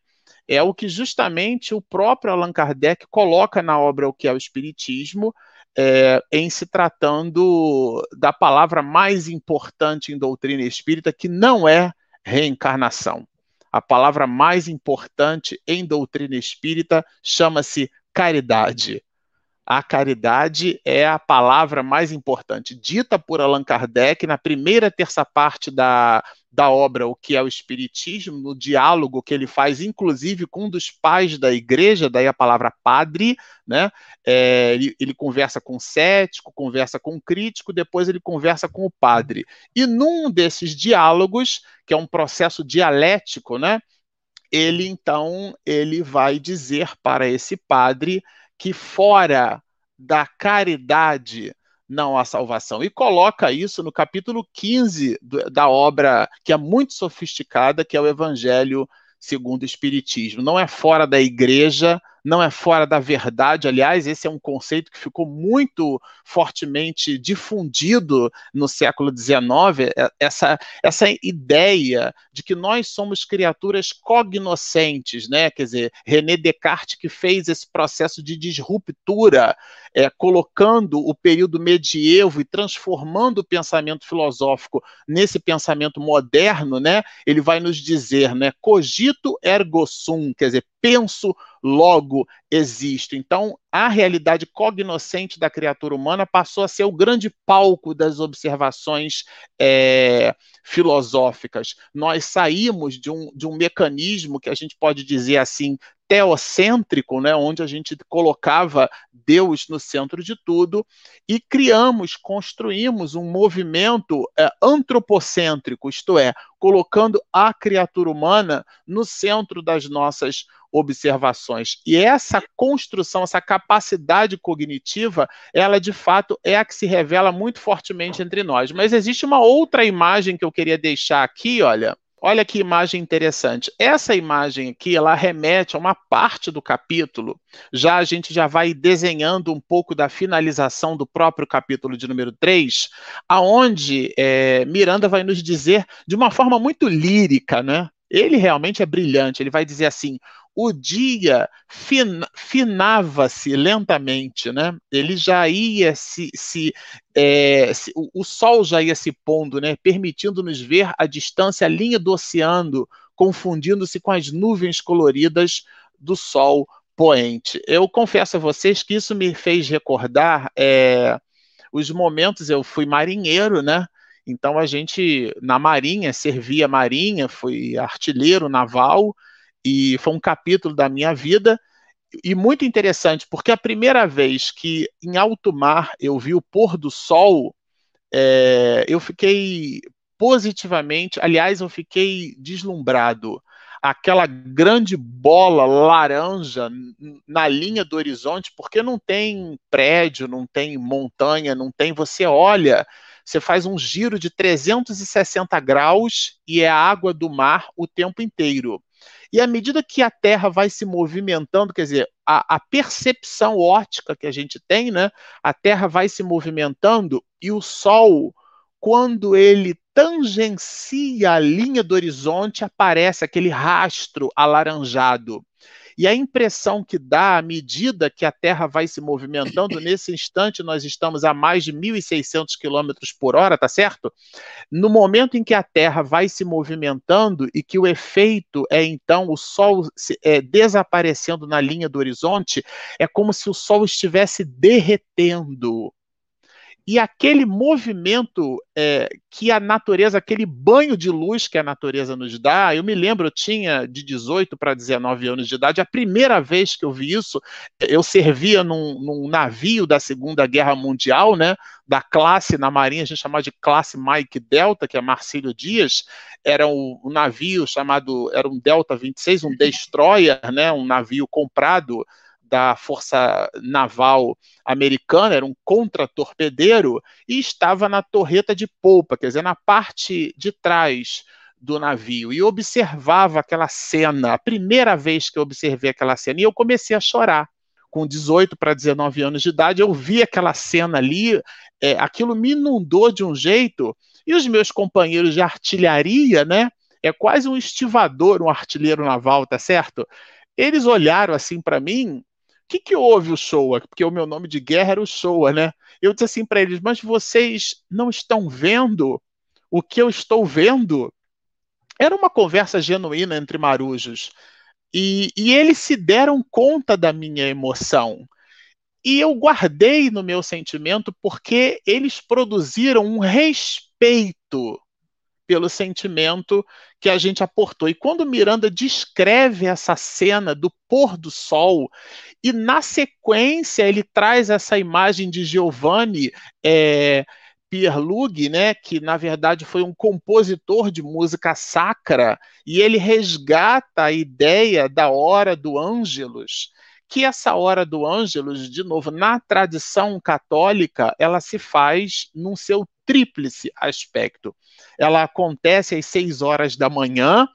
é o que justamente o próprio Allan Kardec coloca na obra O que é o Espiritismo, é, em se tratando da palavra mais importante em doutrina espírita, que não é reencarnação. A palavra mais importante em doutrina espírita chama-se caridade. A caridade é a palavra mais importante, dita por Allan Kardec na primeira terça parte da, da obra O que é o Espiritismo, no diálogo que ele faz, inclusive, com um dos pais da igreja, daí a palavra padre, né? É, ele, ele, conversa com o cético, conversa com o crítico, depois ele conversa com o padre. E num desses diálogos, que é um processo dialético, né? Ele então ele vai dizer para esse padre que fora da caridade não há salvação. E coloca isso no capítulo 15 do, da obra, que é muito sofisticada, que é o Evangelho segundo o Espiritismo. Não é fora da igreja, não é fora da verdade. Aliás, esse é um conceito que ficou muito fortemente difundido no século XIX, é, essa, essa ideia de que nós somos criaturas cognoscentes, né? Quer dizer, René Descartes que fez esse processo de disruptura, é, colocando o período medievo e transformando o pensamento filosófico nesse pensamento moderno, né? Ele vai nos dizer, né? Cogito ergo sum, quer dizer, penso, logo existo. Então, a realidade cognoscente da criatura humana passou a ser o grande palco das observações é, filosóficas. Nós saímos de um, de um mecanismo que a gente pode dizer assim, teocêntrico, né, onde a gente colocava Deus no centro de tudo, e criamos, construímos um movimento é, antropocêntrico, isto é, colocando a criatura humana no centro das nossas observações. E essa construção, essa capacidade cognitiva, ela de fato é a que se revela muito fortemente entre nós. Mas existe uma outra imagem que eu queria deixar aqui, olha. Olha que imagem interessante. Essa imagem aqui, ela remete a uma parte do capítulo. Já a gente já vai desenhando um pouco da finalização do próprio capítulo de número 3, aonde é, Miranda vai nos dizer de uma forma muito lírica, né? Ele realmente é brilhante. Ele vai dizer assim: o dia fin, finava-se lentamente, né? Ele já ia se, se, é, se o, o, sol já ia se pondo, né? Permitindo-nos ver a distância, a linha do oceano, confundindo-se com as nuvens coloridas do sol poente. Eu confesso a vocês que isso me fez recordar é, os momentos. Eu fui marinheiro, né? Então a gente na marinha servia marinha, fui artilheiro naval e foi um capítulo da minha vida e muito interessante, porque a primeira vez que em alto mar eu vi o pôr do sol, é, eu fiquei positivamente, aliás, eu fiquei deslumbrado. Aquela grande bola laranja na linha do horizonte, porque não tem prédio, não tem montanha, não tem. Você olha, você faz um giro de 360 graus e é a água do mar o tempo inteiro. E à medida que a Terra vai se movimentando, quer dizer, a, a, percepção ótica que a gente tem, né? A Terra vai se movimentando e o Sol, quando ele tangencia a linha do horizonte, aparece aquele rastro alaranjado. E a impressão que dá à medida que a Terra vai se movimentando, nesse instante nós estamos a mais de 1.600 km por hora, tá certo? No momento em que a Terra vai se movimentando e que o efeito é então o Sol é, desaparecendo na linha do horizonte, é como se o Sol estivesse derretendo. E aquele movimento é, que a natureza, aquele banho de luz que a natureza nos dá, eu me lembro, eu tinha de 18 para 19 anos de idade, a primeira vez que eu vi isso, eu servia num, num navio da Segunda Guerra Mundial, né, da classe na Marinha, a gente chamava de classe Mike Delta, que é Marcílio Dias, era um, um navio chamado, era um Delta 26, um destroyer, né, um navio comprado da Força Naval Americana, era um contra-torpedeiro, e estava na torreta de polpa, quer dizer, na parte de trás do navio, e observava aquela cena, a primeira vez que eu observei aquela cena, e eu comecei a chorar. Com 18 para 19 anos de idade, eu vi aquela cena ali, é, aquilo me inundou de um jeito, e os meus companheiros de artilharia, né? É quase um estivador, um artilheiro naval, tá certo? Eles olharam assim para mim que, que houve o Showa? Porque o meu nome de guerra era o Showa, né? Eu disse assim para eles, mas vocês não estão vendo o que eu estou vendo? Era uma conversa genuína entre marujos. E, e eles se deram conta da minha emoção. E eu guardei no meu sentimento porque eles produziram um respeito pelo sentimento que a gente aportou. E quando Miranda descreve essa cena do pôr do sol, e na sequência ele traz essa imagem de Giovanni é, Pierlug, né, que na verdade foi um compositor de música sacra, e ele resgata a ideia da hora do Ângelus, que essa hora do Ângelus, de novo, na tradição católica, ela se faz num seu tríplice aspecto. Ela acontece às seis horas da manhã.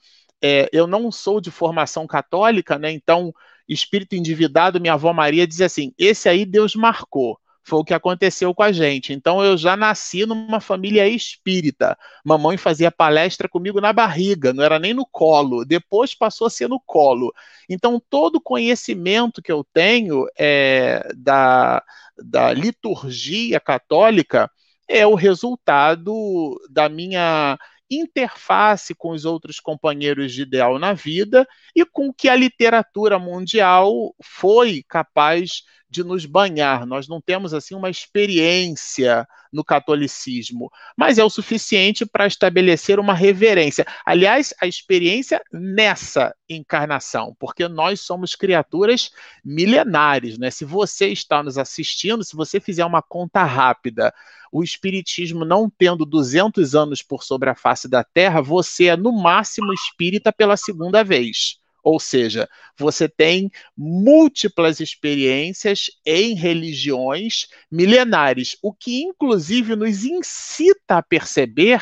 É, eu não sou de formação católica, né? Então, espírito endividado, minha avó Maria diz assim: esse aí Deus marcou. Foi o que aconteceu com a gente. Então eu já nasci numa família espírita. Mamãe fazia palestra comigo na barriga, não era nem no colo. Depois passou a ser no colo. Então todo conhecimento que eu tenho é, da, da liturgia católica é o resultado da minha interface com os outros companheiros de ideal na vida e com que a literatura mundial foi capaz de nos banhar. Nós não temos assim uma experiência no catolicismo, mas é o suficiente para estabelecer uma reverência. Aliás, a experiência nessa encarnação, porque nós somos criaturas milenares, né? Se você está nos assistindo, se você fizer uma conta rápida, o espiritismo não tendo 200 anos por sobre a face da Terra, você é no máximo espírita pela segunda vez. Ou seja, você tem múltiplas experiências em religiões milenares, o que inclusive nos incita a perceber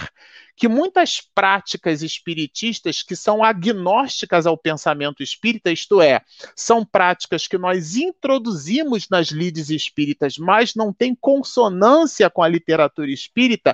que muitas práticas espiritistas que são agnósticas ao pensamento espírita, isto é, são práticas que nós introduzimos nas lides espíritas, mas não têm consonância com a literatura espírita,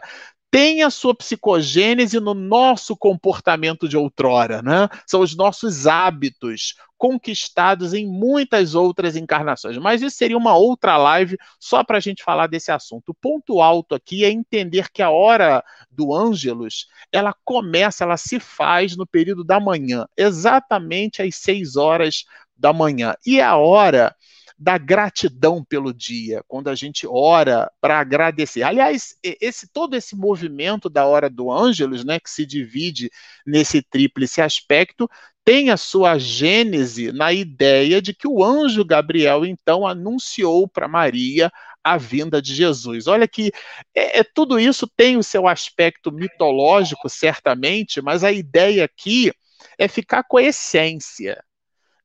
tem a sua psicogênese no nosso comportamento de outrora, né? São os nossos hábitos conquistados em muitas outras encarnações. Mas isso seria uma outra live só para a gente falar desse assunto. O ponto alto aqui é entender que a hora do Ângelus, ela começa, ela se faz no período da manhã, exatamente às seis horas da manhã. E a hora da gratidão pelo dia, quando a gente ora para agradecer. Aliás, esse todo esse movimento da hora do Ângelus, né, que se divide nesse tríplice aspecto, tem a sua gênese na ideia de que o anjo Gabriel então anunciou para Maria a vinda de Jesus. Olha que é, é, tudo isso tem o seu aspecto mitológico, certamente, mas a ideia aqui é ficar com a essência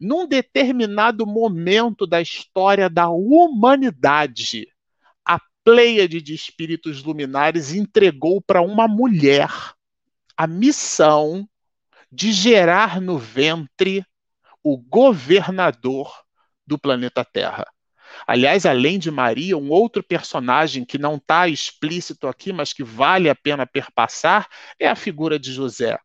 num determinado momento da história da humanidade, a Pleiade de espíritos luminares entregou para uma mulher a missão de gerar no ventre o governador do planeta Terra. Aliás, além de Maria, um outro personagem que não está explícito aqui, mas que vale a pena perpassar, é a figura de José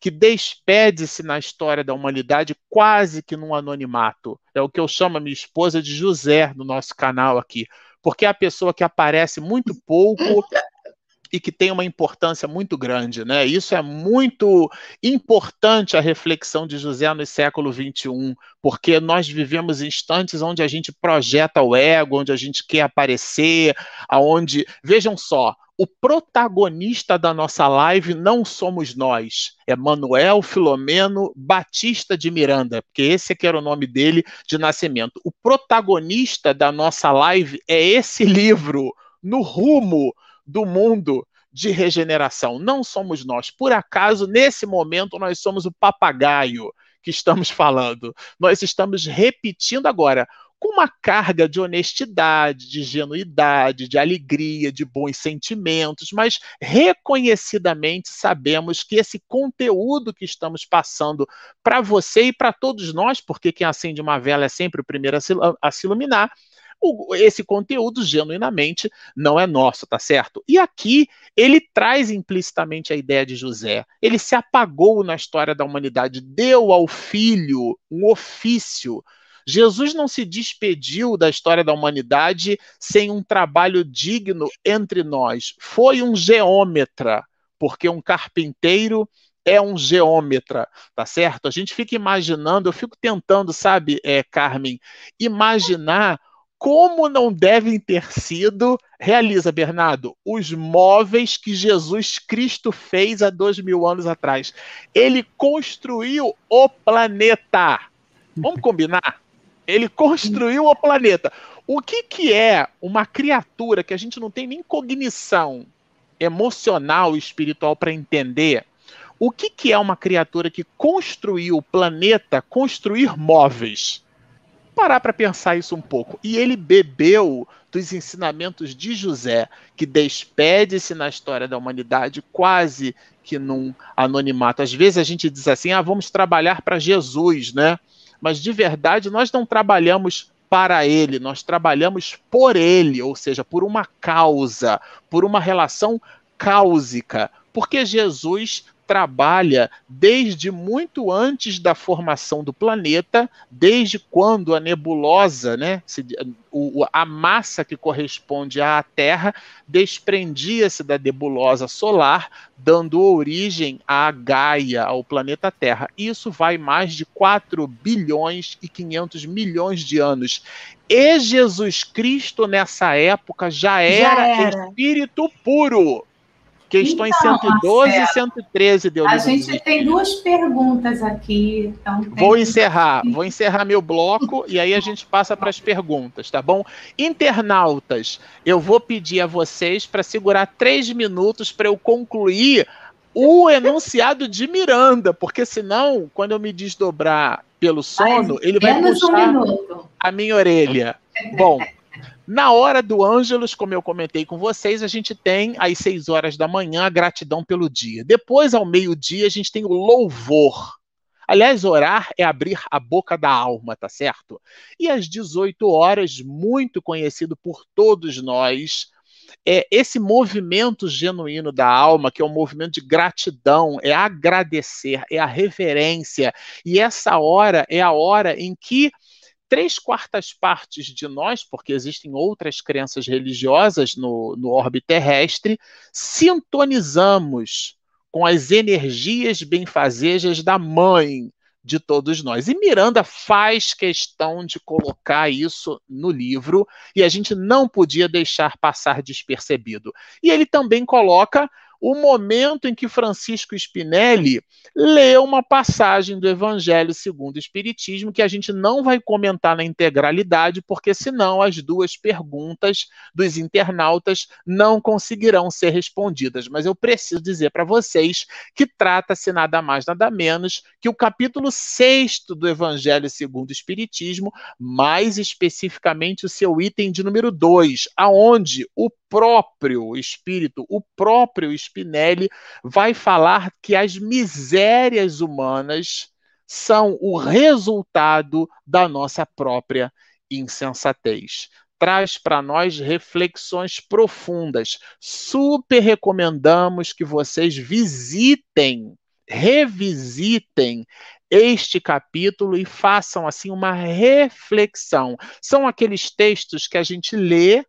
que despede-se na história da humanidade quase que num anonimato. É o que eu chamo a minha esposa de José no nosso canal aqui, porque é a pessoa que aparece muito pouco e que tem uma importância muito grande, né? Isso é muito importante a reflexão de José no século XXI, porque nós vivemos instantes onde a gente projeta o ego, onde a gente quer aparecer, aonde vejam só, o protagonista da nossa live não somos nós, é Manuel Filomeno Batista de Miranda, porque esse que era o nome dele de nascimento. O protagonista da nossa live é esse livro, No Rumo do Mundo de Regeneração. Não somos nós. Por acaso, nesse momento, nós somos o papagaio que estamos falando. Nós estamos repetindo agora com uma carga de honestidade, de genuidade, de alegria, de bons sentimentos, mas reconhecidamente sabemos que esse conteúdo que estamos passando para você e para todos nós, porque quem acende uma vela é sempre o primeiro a se iluminar, o, esse conteúdo genuinamente não é nosso, tá certo? E aqui ele traz implicitamente a ideia de José. Ele se apagou na história da humanidade, deu ao filho um ofício Jesus não se despediu da história da humanidade sem um trabalho digno entre nós. Foi um geômetra, porque um carpinteiro é um geômetra, tá certo? A gente fica imaginando, eu fico tentando, sabe, é, Carmen, imaginar como não devem ter sido, realiza, Bernardo, os móveis que Jesus Cristo fez há dois mil anos atrás. Ele construiu o planeta. Vamos combinar? Ele construiu o planeta. O que, que é uma criatura que a gente não tem nem cognição emocional e espiritual para entender? O que, que é uma criatura que construiu o planeta, construir móveis? Parar para pensar isso um pouco. E ele bebeu dos ensinamentos de José, que despede-se na história da humanidade quase que num anonimato. Às vezes a gente diz assim: ah, vamos trabalhar para Jesus, né? Mas de verdade nós não trabalhamos para ele, nós trabalhamos por ele, ou seja, por uma causa, por uma relação cáusica, porque Jesus trabalha desde muito antes da formação do planeta, desde quando a nebulosa, né, o, a massa que corresponde à Terra, desprendia-se da nebulosa solar, dando origem à Gaia, ao planeta Terra. Isso vai mais de 4 bilhões e 500 milhões de anos. E Jesus Cristo, nessa época, já era, já era. espírito puro. Questões então, 112 Marcelo, e 113 deu A gente tem duas perguntas aqui. Então vou encerrar, vou encerrar meu bloco e aí a gente passa para as perguntas, tá bom? Internautas, eu vou pedir a vocês para segurar três minutos para eu concluir o enunciado de Miranda, porque senão, quando eu me desdobrar pelo sono, Mas, ele vai puxar um a minha orelha. Bom, na hora do Ângelos, como eu comentei com vocês, a gente tem às 6 horas da manhã a gratidão pelo dia. Depois, ao meio-dia, a gente tem o louvor. Aliás, orar é abrir a boca da alma, tá certo? E às 18 horas, muito conhecido por todos nós, é esse movimento genuíno da alma, que é um movimento de gratidão, é agradecer, é a reverência. E essa hora é a hora em que três quartas partes de nós, porque existem outras crenças religiosas no, no orbe terrestre, sintonizamos com as energias benfazejas da mãe de todos nós. E Miranda faz questão de colocar isso no livro e a gente não podia deixar passar despercebido. E ele também coloca o momento em que Francisco Spinelli lê uma passagem do Evangelho segundo o Espiritismo, que a gente não vai comentar na integralidade, porque senão as duas perguntas dos internautas não conseguirão ser respondidas. Mas eu preciso dizer para vocês que trata-se nada mais, nada menos que o capítulo 6 do Evangelho segundo o Espiritismo, mais especificamente o seu item de número 2, aonde o próprio espírito, o próprio Spinelli, vai falar que as misérias humanas são o resultado da nossa própria insensatez. Traz para nós reflexões profundas. Super recomendamos que vocês visitem, revisitem este capítulo e façam assim uma reflexão. São aqueles textos que a gente lê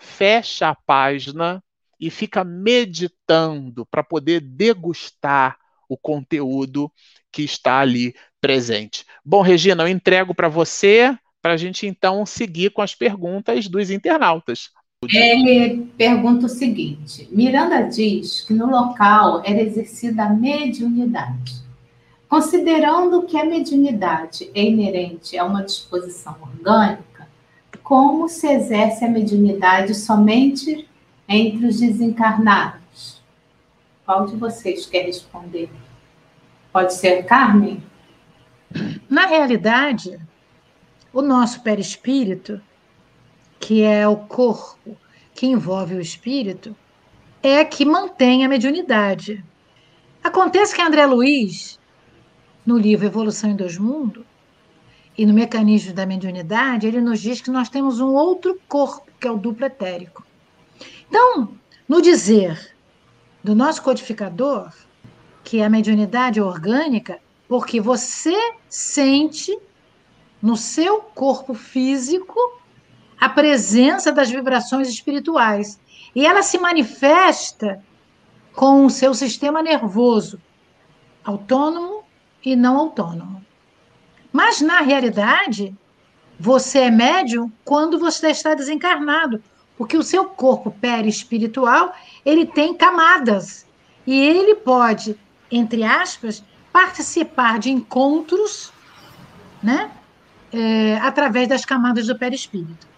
fecha a página e fica meditando para poder degustar o conteúdo que está ali presente. Bom, Regina, eu entrego para você para a gente então seguir com as perguntas dos internautas. Ele pergunta o seguinte: Miranda diz que no local era exercida a mediunidade. Considerando que a mediunidade é inerente a uma disposição orgânica, como se exerce a mediunidade somente entre os desencarnados? Qual de vocês quer responder? Pode ser Carmen? Na realidade, o nosso perispírito, que é o corpo que envolve o espírito, é que mantém a mediunidade. Acontece que André Luiz, no livro Evolução em Dois Mundos, e no mecanismo da mediunidade, ele nos diz que nós temos um outro corpo, que é o duplo etérico. Então, no dizer do nosso codificador, que a mediunidade é orgânica, porque você sente no seu corpo físico a presença das vibrações espirituais. E ela se manifesta com o seu sistema nervoso, autônomo e não autônomo. Mas, na realidade, você é médium quando você está desencarnado, porque o seu corpo perispiritual, ele tem camadas, e ele pode, entre aspas, participar de encontros, né, é, através das camadas do perispírito.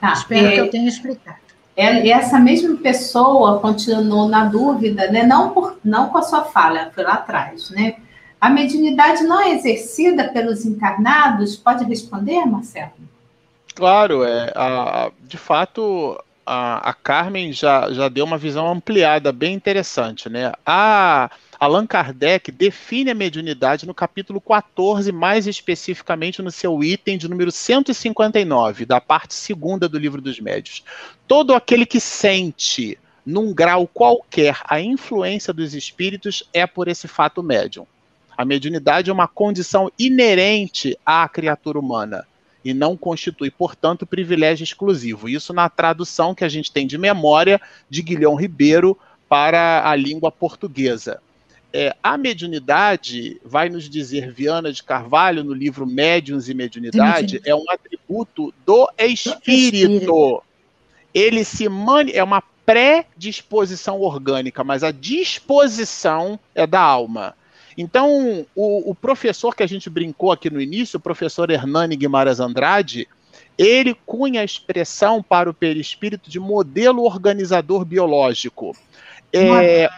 Tá, Espero é, que eu tenha explicado. É, essa mesma pessoa continuou na dúvida, né? Não, por, não com a sua fala, foi lá atrás, né? A mediunidade não é exercida pelos encarnados? Pode responder, Marcelo? Claro, é, a, de fato, a, a, Carmen já, já deu uma visão ampliada, bem interessante, né? A Allan Kardec define a mediunidade no capítulo 14, mais especificamente no seu item de número 159, da parte segunda do livro dos médios. Todo aquele que sente, num grau qualquer, a influência dos espíritos é por esse fato médium. A mediunidade é uma condição inerente à criatura humana e não constitui, portanto, privilégio exclusivo. Isso na tradução que a gente tem de memória de Guilhom Ribeiro para a língua portuguesa. É, a mediunidade, vai nos dizer Viana de Carvalho no livro Médiuns e Mediunidade, é um atributo do espírito. Ele se mani é uma predisposição orgânica, mas a disposição é da alma. Então, o, o, professor que a gente brincou aqui no início, o professor Hernani Guimarães Andrade, ele cunha a expressão para o perispírito de modelo organizador biológico. É,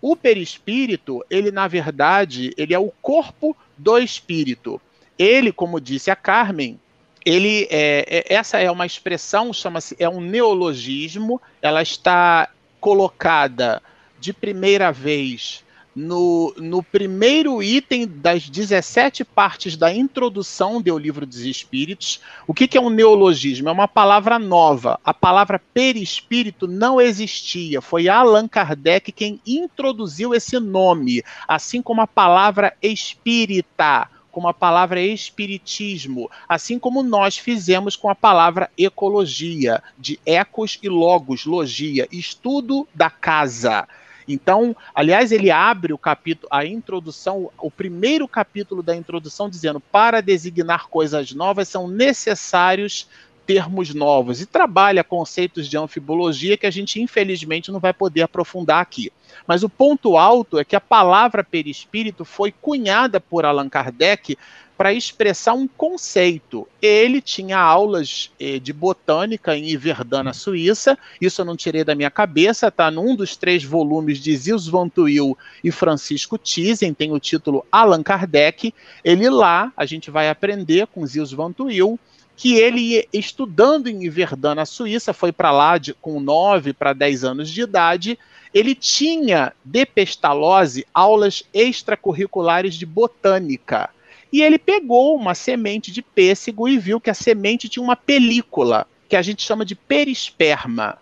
o perispírito, ele na verdade, ele é o corpo do espírito. Ele, como disse a Carmen, ele é, é essa é uma expressão, chama-se é um neologismo, ela está colocada de primeira vez no, no primeiro item das 17 partes da introdução do Livro dos Espíritos. O que, que é um neologismo? É uma palavra nova. A palavra perispírito não existia. Foi Allan Kardec quem introduziu esse nome, assim como a palavra espírita como a palavra espiritismo, assim como nós fizemos com a palavra ecologia, de ecos e logos, logia, estudo da casa. Então, aliás, ele abre o capítulo, a introdução, o primeiro capítulo da introdução, dizendo: para designar coisas novas são necessários termos novos e trabalha conceitos de anfibologia que a gente infelizmente não vai poder aprofundar aqui. Mas o ponto alto é que a palavra perispírito foi cunhada por Allan Kardec para expressar um conceito. Ele tinha aulas eh, de botânica em Iverdana, Suíça. Isso eu não tirei da minha cabeça, tá num dos três volumes de Zils Van Tuyl e Francisco Thyssen, tem o título Allan Kardec. Ele lá, a gente vai aprender com Zils Van Tuyl, que ele estudando em Iverdana, Suíça, foi para lá de, com 9 para 10 anos de idade, ele tinha de pestalose aulas extracurriculares de botânica. E ele pegou uma semente de pêssego e viu que a semente tinha uma película, que a gente chama de perisperma,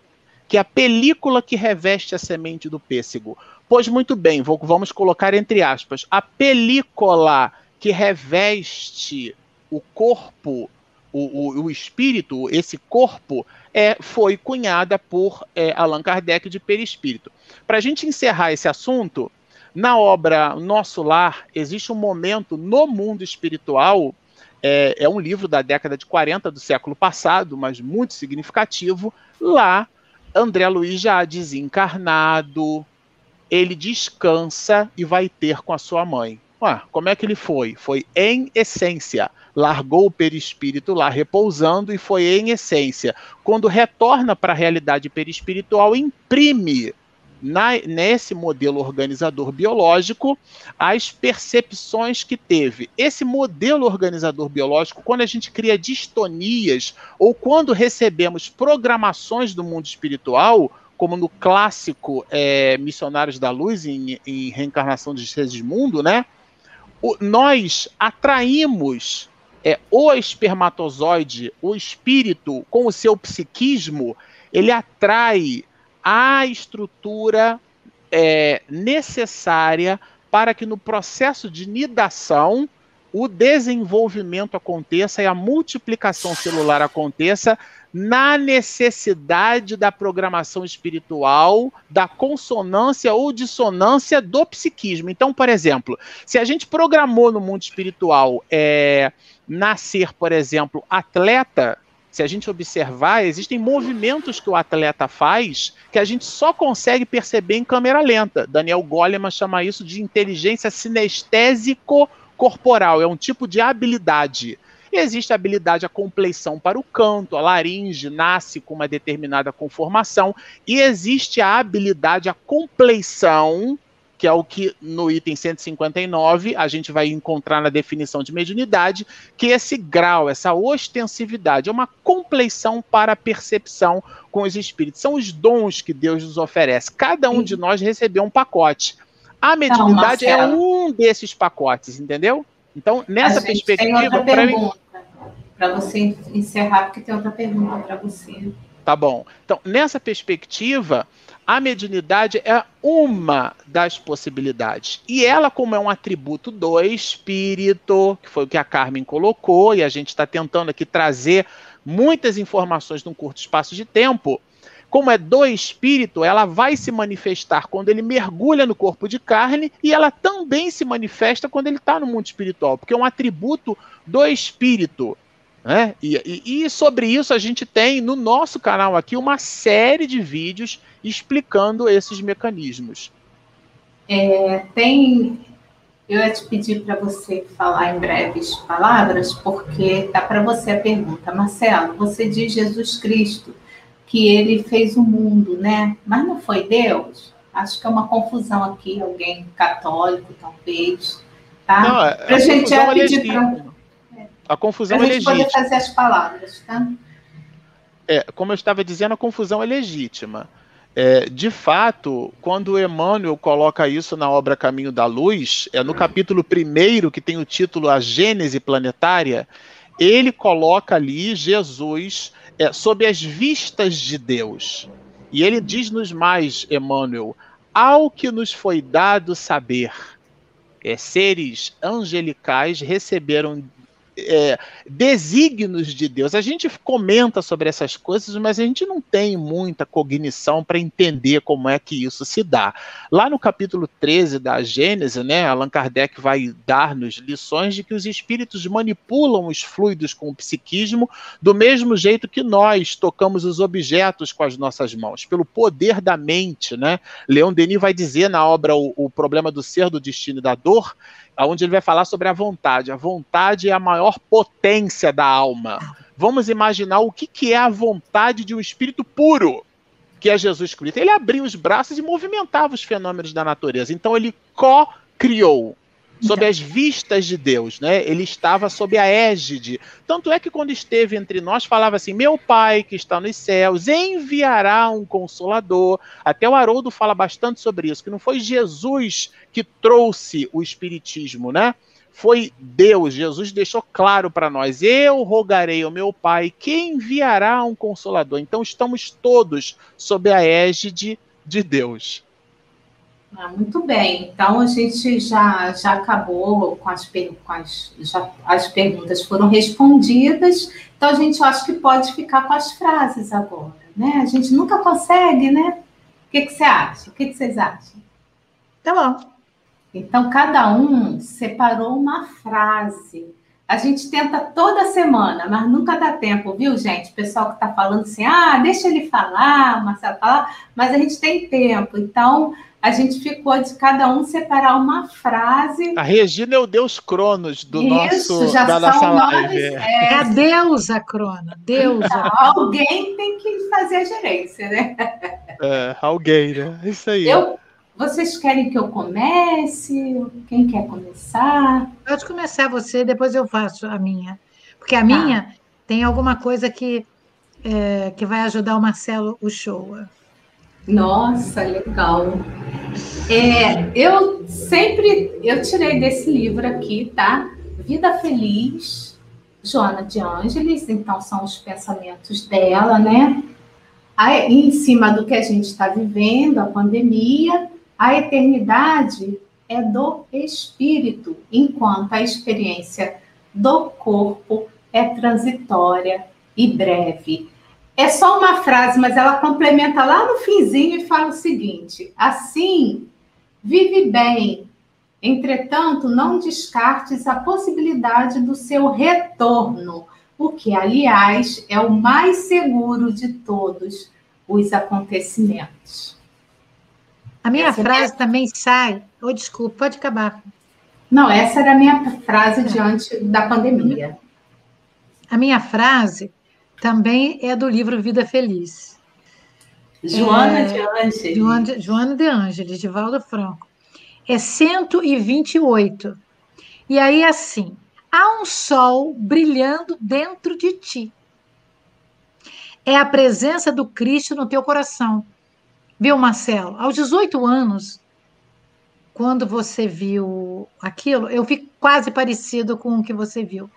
que é a película que reveste a semente do pêssego. Pois muito bem, vou, vamos colocar entre aspas, a película que reveste o corpo, o, o, o espírito, esse corpo, é, foi cunhada por é, Allan Kardec de perispírito. Para a gente encerrar esse assunto, na obra Nosso Lar, existe um momento no mundo espiritual, é, é, um livro da década de 40 do século passado, mas muito significativo. Lá, André Luiz já desencarnado, ele descansa e vai ter com a sua mãe. Ué, como é que ele foi? Foi em essência. Largou o perispírito lá repousando e foi em essência. Quando retorna para a realidade perispiritual, imprime na, nesse modelo organizador biológico as percepções que teve. Esse modelo organizador biológico, quando a gente cria distonias ou quando recebemos programações do mundo espiritual, como no clássico é, Missionários da Luz, em, em Reencarnação de Mundo, né? O, nós atraímos é, o espermatozoide, o espírito, com o seu psiquismo, ele atrai a estrutura é, necessária para que no processo de nidação o desenvolvimento aconteça e a multiplicação celular aconteça na necessidade da programação espiritual, da consonância ou dissonância do psiquismo. Então, por exemplo, se a gente programou no mundo espiritual é, nascer, por exemplo, atleta, se a gente observar, existem movimentos que o atleta faz que a gente só consegue perceber em câmera lenta. Daniel Goleman chama isso de inteligência sinestésico-corporal. É um tipo de habilidade. existe a habilidade, a compleição para o canto, a laringe nasce com uma determinada conformação, e existe a habilidade, a compleição que é o que no item 159 a gente vai encontrar na definição de mediunidade, que esse grau, essa ostensividade, é uma compleição para a percepção com os espíritos. São os dons que Deus nos oferece. Cada um de nós recebeu um pacote. A mediunidade é um desses pacotes, entendeu? Então, nessa perspectiva, para mim. Para você encerrar, porque tem outra pergunta para você. Tá bom. Então, nessa perspectiva, a mediunidade é uma das possibilidades. E ela, como é um atributo do espírito, que foi o que a Carmen colocou, e a gente está tentando aqui trazer muitas informações num curto espaço de tempo, como é do espírito, ela vai se manifestar quando ele mergulha no corpo de carne e ela também se manifesta quando ele está no mundo espiritual, porque é um atributo do espírito. Né? E, e, e, sobre isso a gente tem no nosso canal aqui uma série de vídeos explicando esses mecanismos. É, tem. Eu ia te pedir para você falar em breves palavras, porque tá para você a pergunta. Marcelo, você diz Jesus Cristo que ele fez o mundo, né? Mas não foi Deus? Acho que é uma confusão aqui, alguém católico, talvez. Tá? Não, é, pra a gente já pedir para a confusão pra é legítima. poder fazer as palavras, tá? É, como eu estava dizendo, a confusão é legítima. É, de fato, quando Emmanuel coloca isso na obra Caminho da Luz, é no capítulo 1, que tem o título A Gênese Planetária, ele coloca ali Jesus é, sob as vistas de Deus. E ele diz-nos mais, Emmanuel, ao que nos foi dado saber, é, seres angelicais receberam é, desígnios de Deus. A gente comenta sobre essas coisas, mas a gente não tem muita cognição para entender como é que isso se dá. Lá no capítulo 13 da Gênese, né, Allan Kardec vai dar-nos lições de que os espíritos manipulam os fluidos com o psiquismo do mesmo jeito que nós tocamos os objetos com as nossas mãos, pelo poder da mente. Né? Leon Denis vai dizer na obra O, o Problema do Ser, do Destino e da Dor onde ele vai falar sobre a vontade. A vontade é a maior potência da alma. Vamos imaginar o que, que é a vontade de um espírito puro, que é Jesus Cristo. Ele abria os braços e movimentava os fenômenos da natureza. Então ele co-criou sob as vistas de Deus, né? Ele estava sob a égide. Tanto é que quando esteve entre nós falava assim: "Meu Pai que está nos céus enviará um consolador". Até o Haroldo fala bastante sobre isso, que não foi Jesus que trouxe o espiritismo, né? Foi Deus, Jesus deixou claro para nós: Eu rogarei ao meu Pai que enviará um consolador. Então estamos todos sob a égide de Deus. Ah, muito bem. Então a gente já, já acabou com as, com as, já, as perguntas foram respondidas. Então a gente acho que pode ficar com as frases agora, né? A gente nunca consegue, né? O que, que você acha? O que, que vocês acham? Tá bom. Então cada um separou uma frase. A gente tenta toda semana, mas nunca dá tempo, viu, gente? O pessoal que está falando assim, ah, deixa ele falar, Marcelo falar, mas a gente tem tempo. Então, a gente ficou de cada um separar uma frase. A Regina é o deus Cronos do Isso, nosso já da nossa live. É. é a deusa Cronos, deusa. Então, alguém tem que fazer a gerência, né? É, alguém, né? Isso aí. Eu, vocês querem que eu comece? Quem quer começar? Pode começar você, depois eu faço a minha. Porque a tá. minha tem alguma coisa que, é, que vai ajudar o Marcelo Uchoa. Nossa, legal. É, eu sempre eu tirei desse livro aqui, tá? Vida Feliz, Joana de Ângeles, então são os pensamentos dela, né? Aí, em cima do que a gente está vivendo, a pandemia, a eternidade é do espírito, enquanto a experiência do corpo é transitória e breve. É só uma frase, mas ela complementa lá no finzinho e fala o seguinte: assim, vive bem. Entretanto, não descartes a possibilidade do seu retorno, o que, aliás, é o mais seguro de todos os acontecimentos. A minha essa frase é... também sai. Oh, desculpa, pode acabar. Não, essa era a minha frase diante da pandemia. A minha frase também é do livro Vida Feliz. Joana é, de Ângeles. Joana, Joana de Ângeles, de Valdo Franco. É 128. E aí, assim, há um sol brilhando dentro de ti. É a presença do Cristo no teu coração. Viu, Marcelo? Aos 18 anos, quando você viu aquilo, eu vi quase parecido com o que você viu.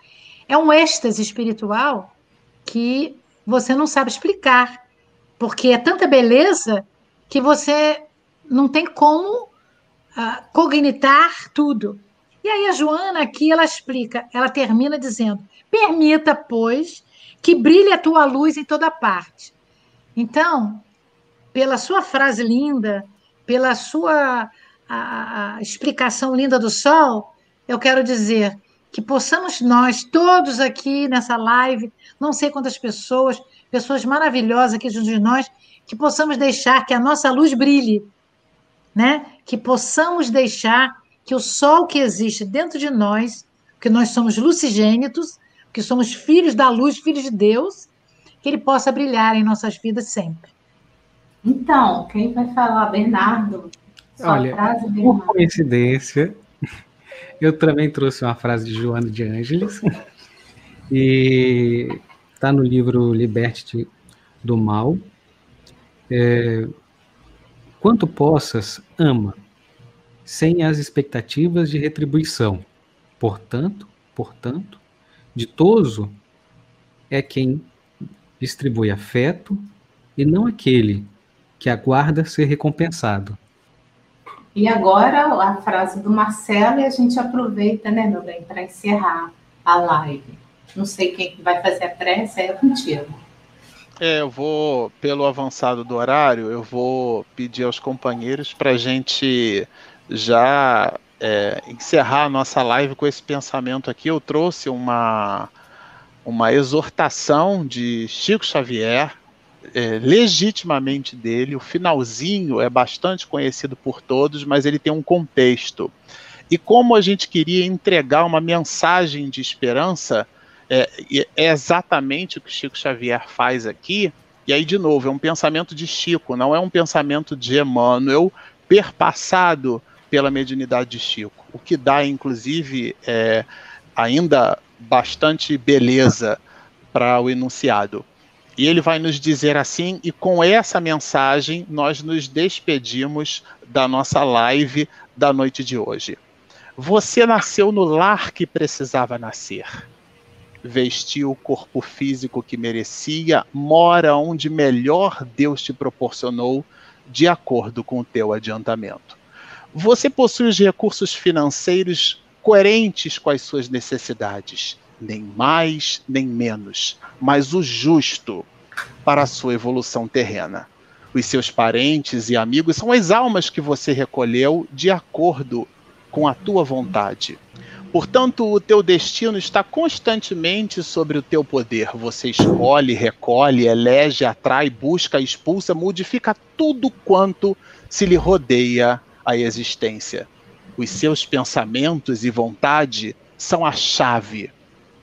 É um êxtase espiritual que você não sabe explicar, porque é tanta beleza que você não tem como uh, cognitar tudo. E aí a Joana aqui ela explica, ela termina dizendo: permita, pois, que brilhe a tua luz em toda parte. Então, pela sua frase linda, pela sua a, a explicação linda do sol, eu quero dizer que possamos nós, todos aqui nessa live, não sei quantas pessoas, pessoas maravilhosas aqui junto de nós, que possamos deixar que a nossa luz brilhe, né? Que possamos deixar que o sol que existe dentro de nós, que nós somos lucigênitos, que somos filhos da luz, filhos de Deus, que ele possa brilhar em nossas vidas sempre. Então, quem vai falar, Bernardo? Sua Olha, frase, Bernardo. por coincidência, eu também trouxe uma frase de Joana de Ângeles. E está no livro Liberte do Mal. É, Quanto possas, ama, sem as expectativas de retribuição. Portanto, portanto, ditoso é quem distribui afeto e não aquele que aguarda ser recompensado. E agora a frase do Marcelo e a gente aproveita, né, meu bem, para encerrar a live. Não sei quem vai fazer a prece, é contigo. É, eu vou, pelo avançado do horário, eu vou pedir aos companheiros para a gente já é, encerrar a nossa live com esse pensamento aqui. Eu trouxe uma, uma exortação de Chico Xavier, é, legitimamente dele. O finalzinho é bastante conhecido por todos, mas ele tem um contexto. E como a gente queria entregar uma mensagem de esperança, é, é exatamente o que Chico Xavier faz aqui. E aí, de novo, é um pensamento de Chico, não é um pensamento de Emmanuel perpassado pela mediunidade de Chico. O que dá, inclusive, é, ainda bastante beleza para o enunciado. E ele vai nos dizer assim, e com essa mensagem nós nos despedimos da nossa live da noite de hoje. Você nasceu no lar que precisava nascer. Vestiu o corpo físico que merecia, mora onde melhor Deus te proporcionou, de acordo com o teu adiantamento. Você possui os recursos financeiros coerentes com as suas necessidades nem mais nem menos, mas o justo para a sua evolução terrena. Os seus parentes e amigos são as almas que você recolheu de acordo com a tua vontade. Portanto, o teu destino está constantemente sobre o teu poder. Você escolhe, recolhe, elege, atrai, busca, expulsa, modifica tudo quanto se lhe rodeia a existência. Os seus pensamentos e vontade são a chave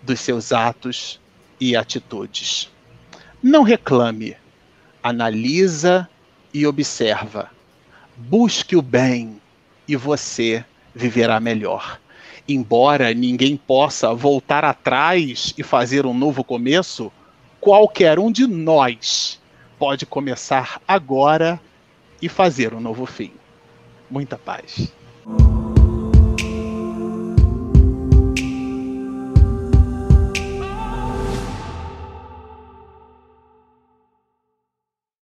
dos seus atos e atitudes. Não reclame, analisa e observa. Busque o bem e você viverá melhor. Embora ninguém possa voltar atrás e fazer um novo começo, qualquer um de nós pode começar agora e fazer um novo fim. Muita paz.